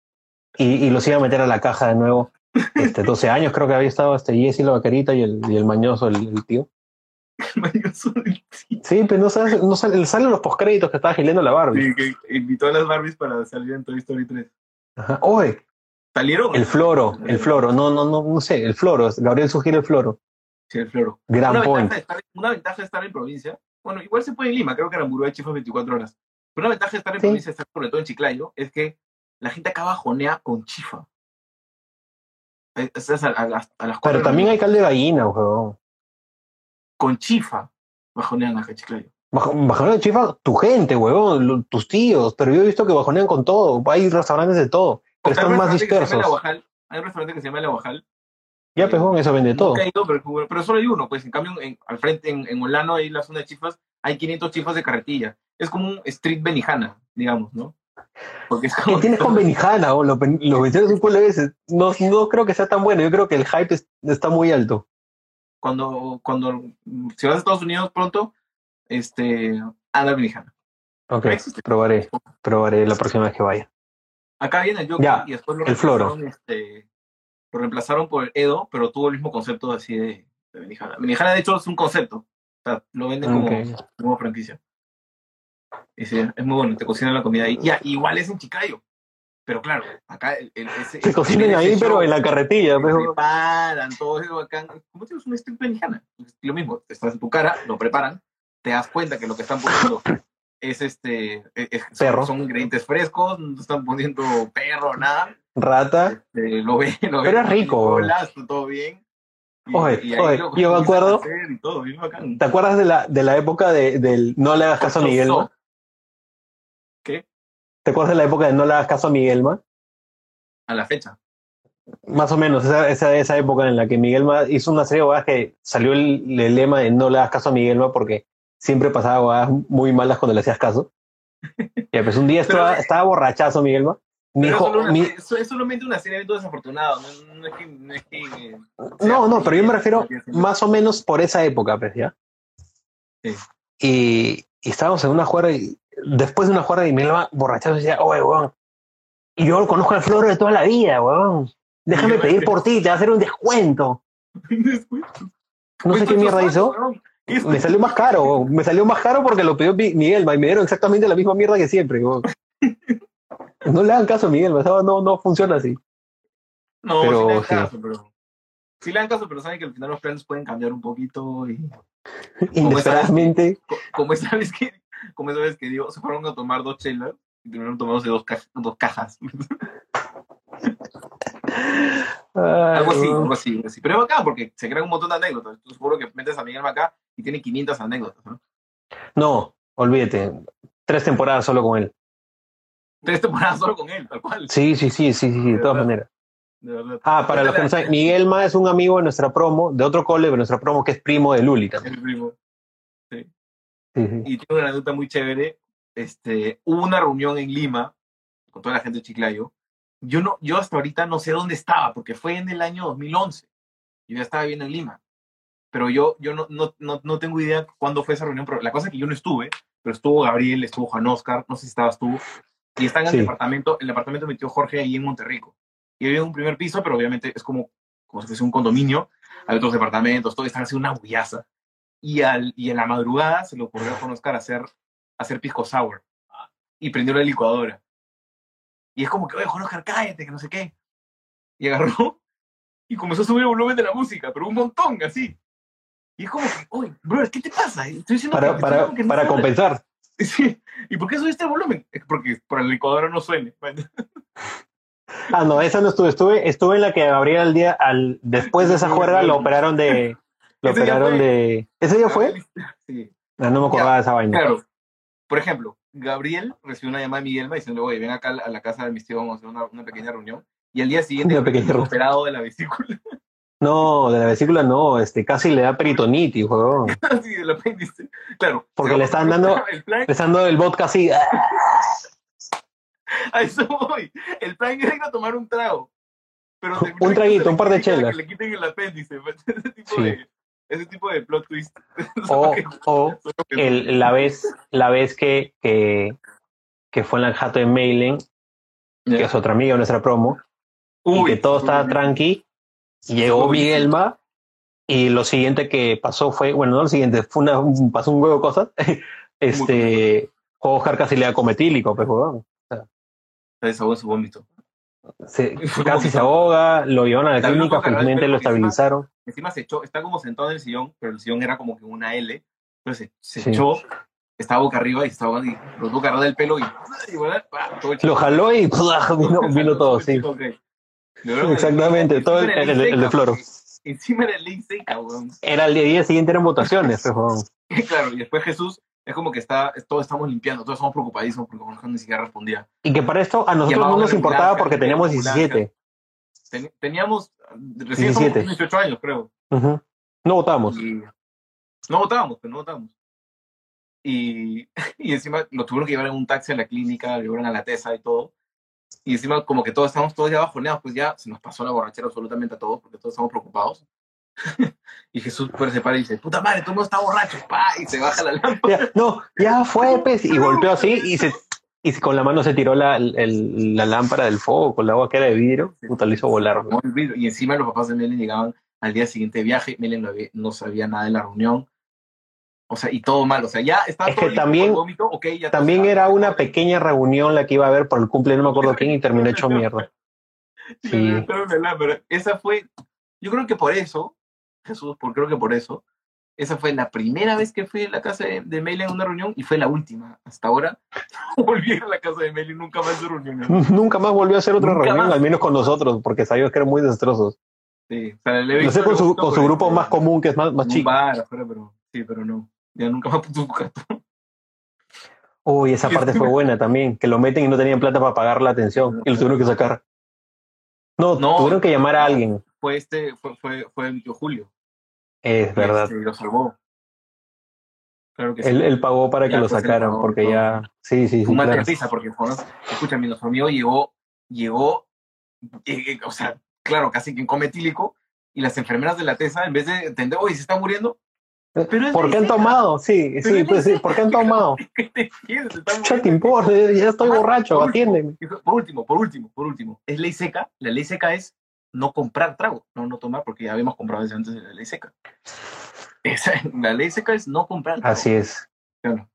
Speaker 1: Y, y los iba a meter a la caja de nuevo. Este, 12 años creo que había estado este Jesse la vaquerita y el, y el mañoso, el, el tío.
Speaker 2: Yo soy-
Speaker 1: Sí, pero no, sabes, no sale, salen los postcréditos que estaba gileando la Barbie.
Speaker 2: Sí, que invitó a las Barbies para salir en Toy Story 3.
Speaker 1: Ajá. Oye,
Speaker 2: ¿Salieron?
Speaker 1: el floro, el floro, no, no, no, no sé, el floro, Gabriel sugiere el floro.
Speaker 2: Sí, el floro.
Speaker 1: Gran
Speaker 2: una,
Speaker 1: point.
Speaker 2: ventaja estar, una ventaja de estar en provincia, bueno, igual se puede en Lima, creo que Aramburu hay chifas 24 horas. Pero una ventaja de estar en
Speaker 1: Sí.
Speaker 2: provincia, estar sobre todo en Chiclayo, es que la gente acá bajonea con chifa. Eh, o sea, a, a las, a las cuatro
Speaker 1: Pero también hay caldo de gallina, huevón.
Speaker 2: Con chifa bajonean acá en Chiclayo.
Speaker 1: Bajo- Bajonean de chifa tu gente, huevón, tus tíos, pero yo he visto que bajonean con todo. Hay restaurantes de todo, pero están más dispersos.
Speaker 2: Hay un restaurante que se llama El Aguajal.
Speaker 1: Ya, pejón, eso vende todo.
Speaker 2: Pero, pero solo hay uno. Pues en cambio, en- al frente, en, en Olano, ahí en la zona de chifas, hay 500 chifas de carretilla. Es como un street benijana, digamos, ¿no? Porque es
Speaker 1: ¿Qué tienes con Benijana o los, de un pueblo ese? No, no creo que sea tan bueno. Yo creo que el hype es- está muy alto.
Speaker 2: cuando, cuando si vas a Estados Unidos pronto, este, anda benijana.
Speaker 1: Ok, probaré. Probaré la próxima vez que vaya.
Speaker 2: Acá viene el
Speaker 1: Ya,
Speaker 2: y después lo
Speaker 1: el floro.
Speaker 2: reemplazaron, Este, lo reemplazaron por el Edo, pero tuvo el mismo concepto así de, de. Benijana, de hecho, es un concepto. O sea, lo venden como, franquicia. Y sí, es muy bueno, te cocinan la comida ahí. Ya, igual es en Chicayo. Pero claro, acá el, el- ese,
Speaker 1: Se cocinan ahí,
Speaker 2: show,
Speaker 1: pero en la carretilla. pejón.
Speaker 2: preparan, todo eso bacán. ¿Cómo tienes un street benijana? Lo mismo, estás en tu cara, lo preparan, te das cuenta que lo que están poniendo es este, es- son,
Speaker 1: Perro.
Speaker 2: son ingredientes frescos, no están poniendo perro, nada.
Speaker 1: Rata.
Speaker 2: Este, lo ve, lo
Speaker 1: Pero
Speaker 2: ve,
Speaker 1: es rico.
Speaker 2: Hola, está todo bien. Y-
Speaker 1: Oye,
Speaker 2: y
Speaker 1: oye,
Speaker 2: lo
Speaker 1: yo me acuerdo-
Speaker 2: hacer Y todo, bien bacán.
Speaker 1: ¿Te acuerdas de la, de la época de, del no le hagas caso a Miguel?
Speaker 2: ¿Qué?
Speaker 1: ¿Te acuerdas de la época de no le hagas caso a Miguel? Ma?
Speaker 2: A la fecha.
Speaker 1: Más o menos, esa, esa, esa época en la que Miguel Ma hizo una serie de que salió el, el lema de no le hagas caso a Miguel Ma porque siempre pasaba huevadas muy malas cuando le hacías caso. Ya, pues un día
Speaker 2: Pero-
Speaker 1: estaba, estaba borrachazo Miguel
Speaker 2: Pero es,
Speaker 1: dijo,
Speaker 2: solo una-
Speaker 1: mi-
Speaker 2: eso es solamente una serie de eventos desafortunados. No, no es que. No, es que, eh, sea
Speaker 1: no, no, pero yo me refiero más o menos por esa época, pues, ¿ya?
Speaker 2: Sí.
Speaker 1: Y, y estábamos en una juerga y después de una juerga y Miguel Ma borrachazo decía, oye, weón, y yo lo conozco al floro de toda la vida, weón. Déjame pedir por ti, te va a hacer un descuento. No sé qué mierda hizo. Me salió más caro, me salió más caro porque lo pidió Mi- Miguel, y me dieron exactamente la misma mierda que siempre. No le hagan caso a Miguel, no, no funciona así.
Speaker 2: No,
Speaker 1: Pero
Speaker 2: sí le dan
Speaker 1: sí.
Speaker 2: caso, pero. Sí le dan caso, pero saben que al final los planes pueden cambiar un poquito. Y
Speaker 1: Inesperadamente.
Speaker 2: co- como esa vez que, como esa vez que digo, se fueron a tomar dos chelas y terminaron tomándose dos, ca- dos cajas. algo así, algo así, algo así. Pero es bacán porque se crean un montón de anécdotas. Tú seguro que metes a Miguel acá y tiene 500 anécdotas, ¿no?
Speaker 1: No, olvídate. Tres temporadas solo con él.
Speaker 2: Tres temporadas solo con él, tal cual.
Speaker 1: Sí, sí, sí, sí, sí, de todas maneras.
Speaker 2: De.
Speaker 1: Ah, para los que no saben, Miguel Ma es un amigo de nuestra promo, de otro cole de nuestra promo, que es primo de Luli también.
Speaker 2: El primo.
Speaker 1: Sí, sí.
Speaker 2: y tiene una anécdota muy chévere. Este, hubo una reunión en Lima con toda la gente de Chiclayo. Yo, no, yo hasta ahorita no sé dónde estaba, porque fue en el año 2011. Yo ya estaba viviendo en Lima. Pero yo, yo no, no, no, no tengo idea cuándo fue esa reunión. Pero la cosa es que yo no estuve, pero estuvo Gabriel, estuvo Juan Oscar, no sé si estabas tú. Y están en
Speaker 1: Sí.
Speaker 2: el departamento, el departamento de mi tío Jorge ahí en Monterrico. Y había un primer piso, pero obviamente es como, como si fuese un condominio. Hay otros departamentos, todo están haciendo una bullaza. Y, al, y en la madrugada se le ocurrió a Juan Oscar hacer, hacer pisco sour. Y prendió la licuadora. Y es como que, oye, Juan Oscar, cállate, que no sé qué. Y agarró y comenzó a subir el volumen de la música, pero un montón, así. Y es como que, oye, bro, ¿qué te pasa? Estoy diciendo
Speaker 1: Para,
Speaker 2: que,
Speaker 1: para,
Speaker 2: que no
Speaker 1: para
Speaker 2: subas".
Speaker 1: compensar.
Speaker 2: Sí. ¿Y por qué subiste el volumen? Es porque para la licuadora no suene.
Speaker 1: Ah, no, esa no estuve. Estuve, estuve en la que Gabriel al día, al, después de esa juerga lo operaron de. Lo
Speaker 2: Ese
Speaker 1: operaron de. ¿Ese día fue?
Speaker 2: Sí.
Speaker 1: Ah, no me acordaba de esa vaina.
Speaker 2: Claro. Por ejemplo, Gabriel recibió una llamada de Miguelma diciendo, oye, ven acá a la casa de mis tíos, vamos a hacer una, una pequeña reunión. Y al día siguiente, operado de la vesícula.
Speaker 1: No, de la vesícula no, este, casi le da peritonitis, weón.
Speaker 2: Así del apéndice. Claro.
Speaker 1: Porque le están dando-
Speaker 2: El plan,
Speaker 1: Le están dando el vodka así.
Speaker 2: a eso voy. El plan era ir a tomar un trago. Pero
Speaker 1: Un traguito, un par de
Speaker 2: la
Speaker 1: chelas.
Speaker 2: Que le quiten el apéndice. pues, Ese tipo,
Speaker 1: Sí.
Speaker 2: de, ese tipo de plot twist.
Speaker 1: O, o el, la vez, la vez que, que, que fue en el jato de Mailen, que es otra amiga de nuestra promo, y que todo estaba
Speaker 2: uy,
Speaker 1: tranqui, llegó. Miguelma, y lo siguiente que pasó fue, bueno, no lo siguiente, fue una, un- pasó un huevo de cosas. este, Oscar casi le da cometílico, pues, weón.
Speaker 2: Se desahogó en su vómito.
Speaker 1: Se- casi se ahoga, lo llevaron a la clínica,
Speaker 2: el
Speaker 1: felizmente lo
Speaker 2: porque encima-
Speaker 1: estabilizaron.
Speaker 2: Encima se echó, está como sentado en el sillón, pero el sillón era como que una L. Entonces se, se
Speaker 1: Sí.
Speaker 2: echó, estaba boca arriba y estaba y lo tuvo que agarrar del pelo y, y bueno, todo
Speaker 1: Lo jaló y vino, vino todo, sí. Exactamente, todo el,
Speaker 2: encima era
Speaker 1: el-
Speaker 2: ley
Speaker 1: el de
Speaker 2: seca,
Speaker 1: Floro.
Speaker 2: Encima era ley seca, weón.
Speaker 1: Era el día siguiente eran votaciones, pues.
Speaker 2: Claro, y después Jesús es como que está, todos estamos limpiando, todos estamos preocupadísimos porque Jorge ni siquiera respondía.
Speaker 1: Y que para esto a nosotros no nos importaba porque teníamos
Speaker 2: ambulancia.
Speaker 1: 17.
Speaker 2: Ten- teníamos, recién somos
Speaker 1: 17.
Speaker 2: 18 años, creo.
Speaker 1: Ujú. No votamos.
Speaker 2: Y no votábamos, pero no votábamos. Y, y encima lo tuvieron que llevar en un taxi a la clínica, lo llevaron a la TESA y todo. Y encima como que todos estamos todos ya bajoneados, pues ya se nos pasó la borrachera absolutamente a todos, porque todos estamos preocupados. y Jesús se para y dice, puta madre, todo el mundo está borracho, pa, y se baja la lámpara.
Speaker 1: Ya, no, ya fue, pues, y golpeó así y se y con la mano se tiró la, el- la lámpara del fuego con la agua que era de vidrio, puta, lo hizo volar.
Speaker 2: Y encima los papás de Melen llegaban al día siguiente de viaje, Melen no, había- no sabía nada de la reunión. O sea, y todo mal. O sea, ya estaba
Speaker 1: Es
Speaker 2: todo
Speaker 1: que también-
Speaker 2: vómito, ok, ya
Speaker 1: También
Speaker 2: estaba-
Speaker 1: era una pequeña reunión la que iba a haber por el cumple, no me acuerdo quién, y terminó hecho mierda. Sí.
Speaker 2: Esa fue, yo creo que por eso, Jesús, por, creo que por eso, esa fue la primera vez que fui a la casa de, de en una reunión y fue la última. Hasta ahora volví a la casa de Melen nunca más de reuniones.
Speaker 1: Nunca más volvió a hacer otra
Speaker 2: Nunca
Speaker 1: reunión,
Speaker 2: más.
Speaker 1: al menos con nosotros, porque sabíamos que eran muy desastrosos.
Speaker 2: Sí, o sea, le
Speaker 1: No sé, con su, con su grupo más común, que es más, más chico.
Speaker 2: bar afuera, pero sí, pero no. Ya nunca más puso gato.
Speaker 1: Uy, esa parte fue buena también, que lo meten y no tenían plata para pagar la atención y lo tuvieron que sacar. No,
Speaker 2: No.
Speaker 1: tuvieron que llamar a alguien,
Speaker 2: Fue este, fue, fue, fue mi tío Julio.
Speaker 1: Es
Speaker 2: Y,
Speaker 1: verdad.
Speaker 2: este, lo salvó. Claro que sí.
Speaker 1: Él, pagó para que lo
Speaker 2: pues,
Speaker 1: sacaran,
Speaker 2: pagó
Speaker 1: porque
Speaker 2: todo.
Speaker 1: ya. Sí, sí, sí.
Speaker 2: Una
Speaker 1: claro.
Speaker 2: risa porque, joder, escúchame, nuestro amigo llegó, llegó, eh, eh, o sea, claro, casi que en cometílico, y las enfermeras de la TESA, en vez de entender, oye, se está muriendo, Pero es
Speaker 1: ¿Por qué han tomado? Sí,
Speaker 2: Pero
Speaker 1: sí,
Speaker 2: es
Speaker 1: pues sí, ¿por qué han tomado?
Speaker 2: ¿qué te muriendo.
Speaker 1: importa, ya estoy borracho,
Speaker 2: por
Speaker 1: atiéndeme.
Speaker 2: Por último, por último, por último, es ley seca, la ley seca es no comprar trago, no, no tomar, porque ya habíamos comprado desde antes de la ley seca. Esa- la ley seca es no comprar trago.
Speaker 1: Así es.
Speaker 2: Claro.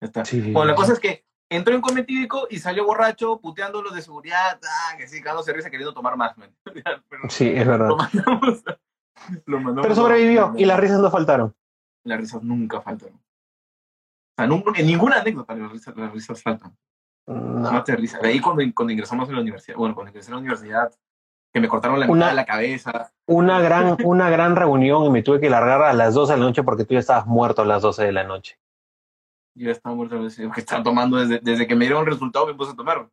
Speaker 2: Ya está.
Speaker 1: Sí.
Speaker 2: Bueno, la cosa es que entró en cometílico y salió borracho, puteando los de seguridad, ah, que sí, cagándose de risa queriendo tomar más, man. Pero
Speaker 1: Sí, es verdad.
Speaker 2: lo mandamos a- lo mandamos
Speaker 1: Pero sobrevivió y las risas no faltaron.
Speaker 2: Las risas nunca faltan. O sea, nunca- en ninguna anécdota las risas, las risas faltan.
Speaker 1: No.
Speaker 2: Mate de risa. De ahí cuando, cuando ingresamos a la universidad, bueno, cuando ingresé a la universidad, que me cortaron la
Speaker 1: Una-
Speaker 2: mitad de la cabeza.
Speaker 1: Una gran, una gran reunión y me tuve que largar a las 12 de la noche porque tú ya estabas muerto a las 12 de la noche.
Speaker 2: Yo ya estaba muerto, que estaba tomando desde, desde que me dieron el resultado, me puse a tomar.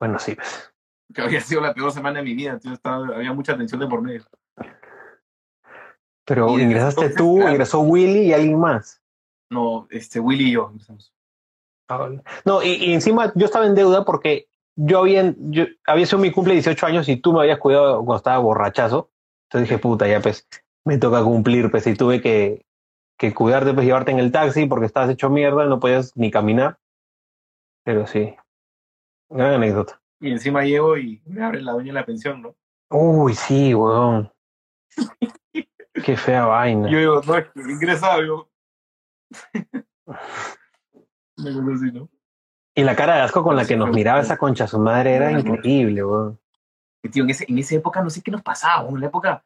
Speaker 1: Bueno, sí, pues.
Speaker 2: Que había sido la peor semana de mi vida, entonces estaba, había mucha tensión de por medio.
Speaker 1: Pero
Speaker 2: Y
Speaker 1: ingresaste
Speaker 2: entonces,
Speaker 1: tú,
Speaker 2: claro.
Speaker 1: ingresó Willy y alguien más.
Speaker 2: No, este, Willy y yo ingresamos.
Speaker 1: No, y, y encima yo estaba en deuda porque yo había, yo, había sido mi cumple de 18 años y tú me habías cuidado cuando estaba borrachazo. Entonces dije, puta, ya pues, me toca cumplir, pues, y tuve que, que cuidarte, pues, llevarte en el taxi porque estabas hecho mierda, no podías ni caminar. Pero sí, gran anécdota.
Speaker 2: Y encima llego y me abre la dueña de la pensión, ¿no?
Speaker 1: Uy, sí, weón. Qué fea vaina.
Speaker 2: Yo digo, no, ingresado, yo. Me así, ¿no?
Speaker 1: Y la cara de asco con la que nos miraba esa concha su madre era increíble, weón.
Speaker 2: Tío, en, ese, en esa época no sé qué nos pasaba, weón. En la época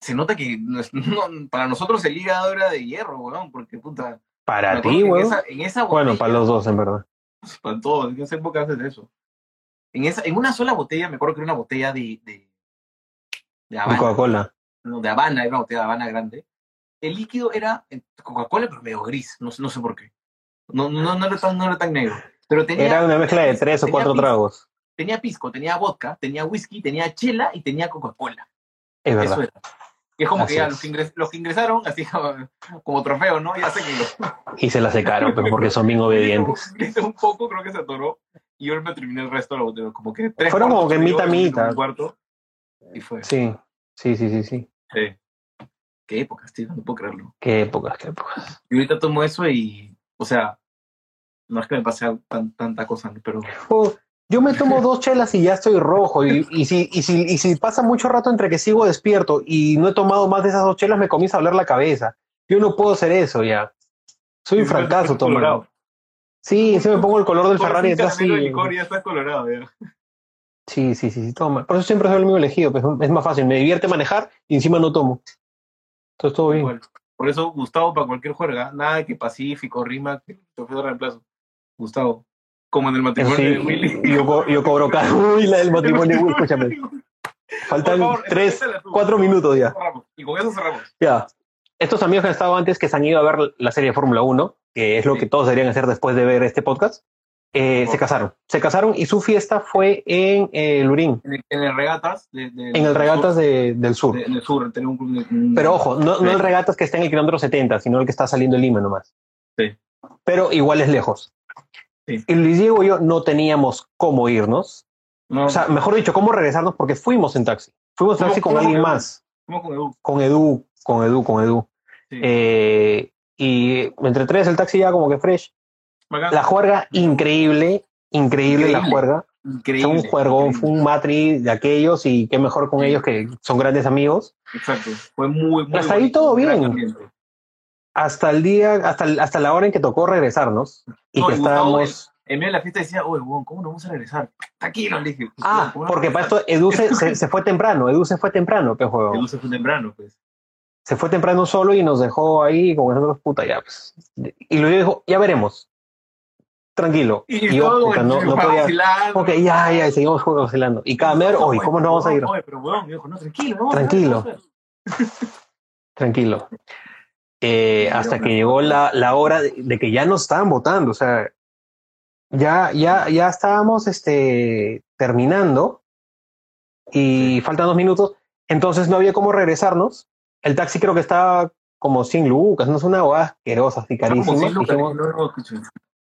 Speaker 2: se nota que no- para nosotros el hígado era de hierro, weón, porque puta.
Speaker 1: Para ti,
Speaker 2: en
Speaker 1: weón.
Speaker 2: esa, en esa
Speaker 1: Bueno, para los dos, en verdad.
Speaker 2: para todos, en esa época haces eso. En, esa, en una sola botella, me acuerdo que era una botella de, de, de Habana,
Speaker 1: Coca-Cola.
Speaker 2: no, de Habana, era una botella de Habana grande. El líquido era eh, Coca-Cola, pero medio gris, no, no sé por qué. No, no, no, era, tan, no era tan negro. Pero tenía,
Speaker 1: Era una mezcla de tres o cuatro
Speaker 2: pisco,
Speaker 1: tragos.
Speaker 2: Tenía pisco, tenía vodka, tenía whisky, tenía chela y tenía Coca-Cola.
Speaker 1: Es
Speaker 2: Eso
Speaker 1: verdad.
Speaker 2: era. Y es como
Speaker 1: Así
Speaker 2: que ya los que, ingres- los que ingresaron, así como, como trofeo, ¿no? Ya sé que
Speaker 1: Y se la secaron, pero porque son bien obedientes.
Speaker 2: Un poco, creo que se atoró. Y yo me terminé el resto de la botella. Como que tres
Speaker 1: Fueron como que mitad, mitad.
Speaker 2: cuarto. Y fue.
Speaker 1: Sí, sí, sí, sí, sí.
Speaker 2: Sí. Qué época, tío, no puedo creerlo.
Speaker 1: Qué épocas, qué épocas.
Speaker 2: Y ahorita tomo eso y, o sea, no es que me pase tan, tanta cosa, pero
Speaker 1: Oh, yo me tomo dos chelas y ya estoy rojo. Y, y, si, y, si, y si pasa mucho rato entre que sigo despierto y no he tomado más de esas dos chelas, me comienza a hablar la cabeza. Yo no puedo hacer eso ya. Soy un fracaso tomando. Sí, sí me pongo el color del
Speaker 2: Por
Speaker 1: Ferrari detrás. Sí,
Speaker 2: licor ya estás colorado, ya.
Speaker 1: sí, sí, sí, sí, toma. Por eso siempre soy el mismo elegido. pues, es más fácil. Me divierte manejar y encima no tomo. Entonces todo bien.
Speaker 2: Por eso, Gustavo, para cualquier juerga, nada de que Pacífico, Rima, que de reemplazo. Gustavo, como en el matrimonio
Speaker 1: sí,
Speaker 2: de Willy.
Speaker 1: yo, co- yo cobro caro. Uy, la del matrimonio, Uy, escúchame. Faltan
Speaker 2: favor,
Speaker 1: tres, cuatro minutos ya.
Speaker 2: Y con eso cerramos.
Speaker 1: Ya. Estos amigos que han estado antes, que se han ido a ver la serie de Fórmula 1, que es lo
Speaker 2: Sí.
Speaker 1: que todos deberían hacer después de ver este podcast, eh, se casaron. Se casaron y su fiesta fue en eh, Lurín,
Speaker 2: En el, en el Regatas. De, de-
Speaker 1: en el Regatas
Speaker 2: sur,
Speaker 1: de- del Sur.
Speaker 2: en tenía un club.
Speaker 1: Pero ojo, no, no el Regatas que está en el kilómetro 70, sino el que está saliendo de Lima nomás.
Speaker 2: Sí.
Speaker 1: Pero igual es lejos.
Speaker 2: Sí.
Speaker 1: Y Luis Diego y yo no teníamos cómo irnos.
Speaker 2: No,
Speaker 1: O sea, mejor dicho, cómo regresarnos porque fuimos en taxi. Fuimos en
Speaker 2: ¿Cómo-
Speaker 1: taxi con alguien
Speaker 2: fue?
Speaker 1: más.
Speaker 2: fuimos con Edu.
Speaker 1: Con Edu, con Edu, con Edu.
Speaker 2: Sí.
Speaker 1: Eh, y entre tres el taxi ya como que fresh.
Speaker 2: Bacán.
Speaker 1: La juerga increíble, increíble, la juerga.
Speaker 2: Increíble.
Speaker 1: Fue un juegón,
Speaker 2: increíble.
Speaker 1: fue un matri de aquellos y qué mejor con
Speaker 2: Sí.
Speaker 1: ellos que son grandes amigos.
Speaker 2: Exacto. Fue muy, muy
Speaker 1: Hasta ahí todo bien. Hasta el día, hasta, el- hasta la hora en que tocó regresarnos y
Speaker 2: No,
Speaker 1: que
Speaker 2: y Gustavo,
Speaker 1: estábamos.
Speaker 2: En medio de la fiesta decía, oye, ¿cómo no vamos a regresar? Tranquilo, le dije.
Speaker 1: Ah,
Speaker 2: ¿cómo no
Speaker 1: porque para esto Edu se, se- se fue temprano, Edu se fue temprano, pe juego.
Speaker 2: Edu se fue temprano, pues.
Speaker 1: Se fue temprano solo y nos dejó ahí con nosotros, puta, ya. Pues. Y luego dijo, ya veremos. Tranquilo.
Speaker 2: Y,
Speaker 1: Y yo, puta, no, no podía.
Speaker 2: vacilando.
Speaker 1: Ok, ya, ya, y seguimos jugando, vacilando. Y cada mer, oye, ¿cómo no vamos a ir?
Speaker 2: Oye, pero me dijo, no, tranquilo.
Speaker 1: Tranquilo. Eh, hasta que llegó la, la hora de, de que ya nos estaban votando, o sea, ya, ya, ya estábamos este, terminando y faltan dos minutos, entonces no había cómo regresarnos. El taxi creo que estaba como 100 lucas, no es una boda asquerosa, así carísima.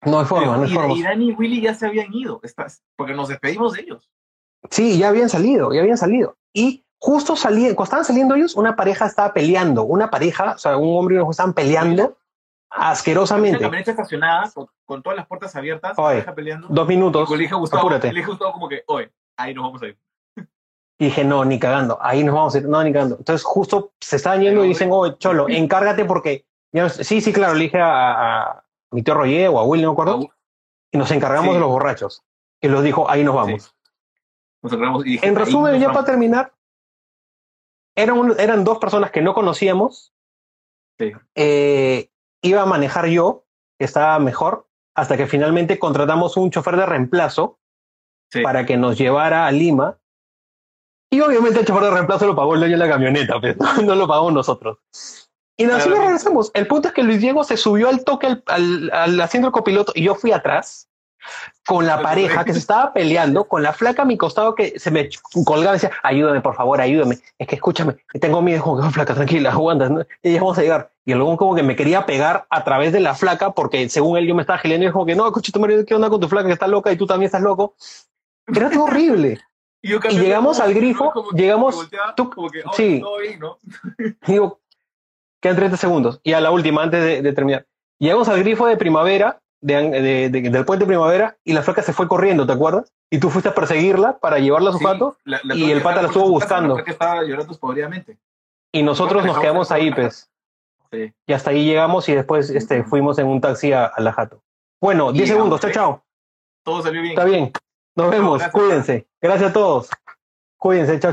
Speaker 2: No,
Speaker 1: hay forma, no hay
Speaker 2: y,
Speaker 1: forma.
Speaker 2: y Dani y Willy ya se habían ido, estás, porque nos despedimos de ellos.
Speaker 1: Sí, ya habían salido, ya habían salido. Y justo salían, cuando estaban saliendo ellos, una pareja estaba peleando, una pareja, o sea, un hombre y una mujer estaban peleando asquerosamente.
Speaker 2: camioneta estacionada, con, con todas las puertas abiertas,
Speaker 1: Oye,
Speaker 2: pareja peleando.
Speaker 1: Dos minutos.
Speaker 2: Le dije a Gustavo,
Speaker 1: apúrate.
Speaker 2: le dije Gustavo como que, oye, ahí nos vamos a ir.
Speaker 1: Y dije, no, ni cagando, ahí nos vamos a ir, no, ni cagando. Entonces justo se estaban yendo y dicen, oh, Cholo, encárgate porque... ya no sé". sí, sí, claro, le dije a, a mi tío Roger o a Will, no me acuerdo, y nos encargamos
Speaker 2: Sí.
Speaker 1: de los borrachos. Y los dijo, ahí nos vamos.
Speaker 2: Sí. Nos agarramos y dije,
Speaker 1: En resumen, ya
Speaker 2: vamos.
Speaker 1: para terminar, eran, un- eran dos personas que no conocíamos.
Speaker 2: Sí.
Speaker 1: Eh, iba a manejar yo, que estaba mejor, hasta que finalmente contratamos un chofer de reemplazo para que nos llevara a Lima. Y obviamente el chofer de reemplazo lo pagó el dueño de la camioneta, pero no, no lo pagamos nosotros. Y así nos
Speaker 2: Claramente.
Speaker 1: regresamos. El punto es que Luis Diego se subió al toque al, al, al asiento del copiloto y yo fui atrás con la pareja que se estaba peleando, con la flaca a mi costado que se me colgaba y decía, ayúdame, por favor, ayúdame. Es que escúchame, tengo miedo, como que "Oh, flaca, tranquila, aguanta, ¿no? y ya vamos a llegar. Y luego como que me quería pegar a través de la flaca porque según él yo me estaba geleando y dijo que no, escucha tu marido, ¿qué onda con tu flaca que está loca y tú también estás loco? Era todo horrible.
Speaker 2: Y,
Speaker 1: Y llegamos
Speaker 2: de
Speaker 1: al grifo.
Speaker 2: Como
Speaker 1: llegamos-
Speaker 2: volteaba,
Speaker 1: tú-
Speaker 2: como que, oye,
Speaker 1: sí.
Speaker 2: bien, ¿no?
Speaker 1: Digo, quedan 30 segundos. Y a la última, antes de, de terminar. Llegamos al grifo de primavera, de, de- de- del puente de primavera, y la flaca se fue corriendo, ¿te acuerdas? Y tú fuiste a perseguirla para llevarla a su
Speaker 2: Sí,
Speaker 1: jato,
Speaker 2: la- la
Speaker 1: y el pata la estuvo buscando.
Speaker 2: estaba llorando
Speaker 1: y nosotros
Speaker 2: No,
Speaker 1: nos quedamos ahí, pues.
Speaker 2: Sí.
Speaker 1: Y hasta ahí llegamos y después este, fuimos en un taxi a, a la jato. Bueno, 10
Speaker 2: Y
Speaker 1: segundos, chao,
Speaker 2: llegamos,
Speaker 1: chao.
Speaker 2: Todo salió bien.
Speaker 1: Está bien. Nos vemos,
Speaker 2: gracias.
Speaker 1: cuídense. Gracias a todos. Cuídense, chao.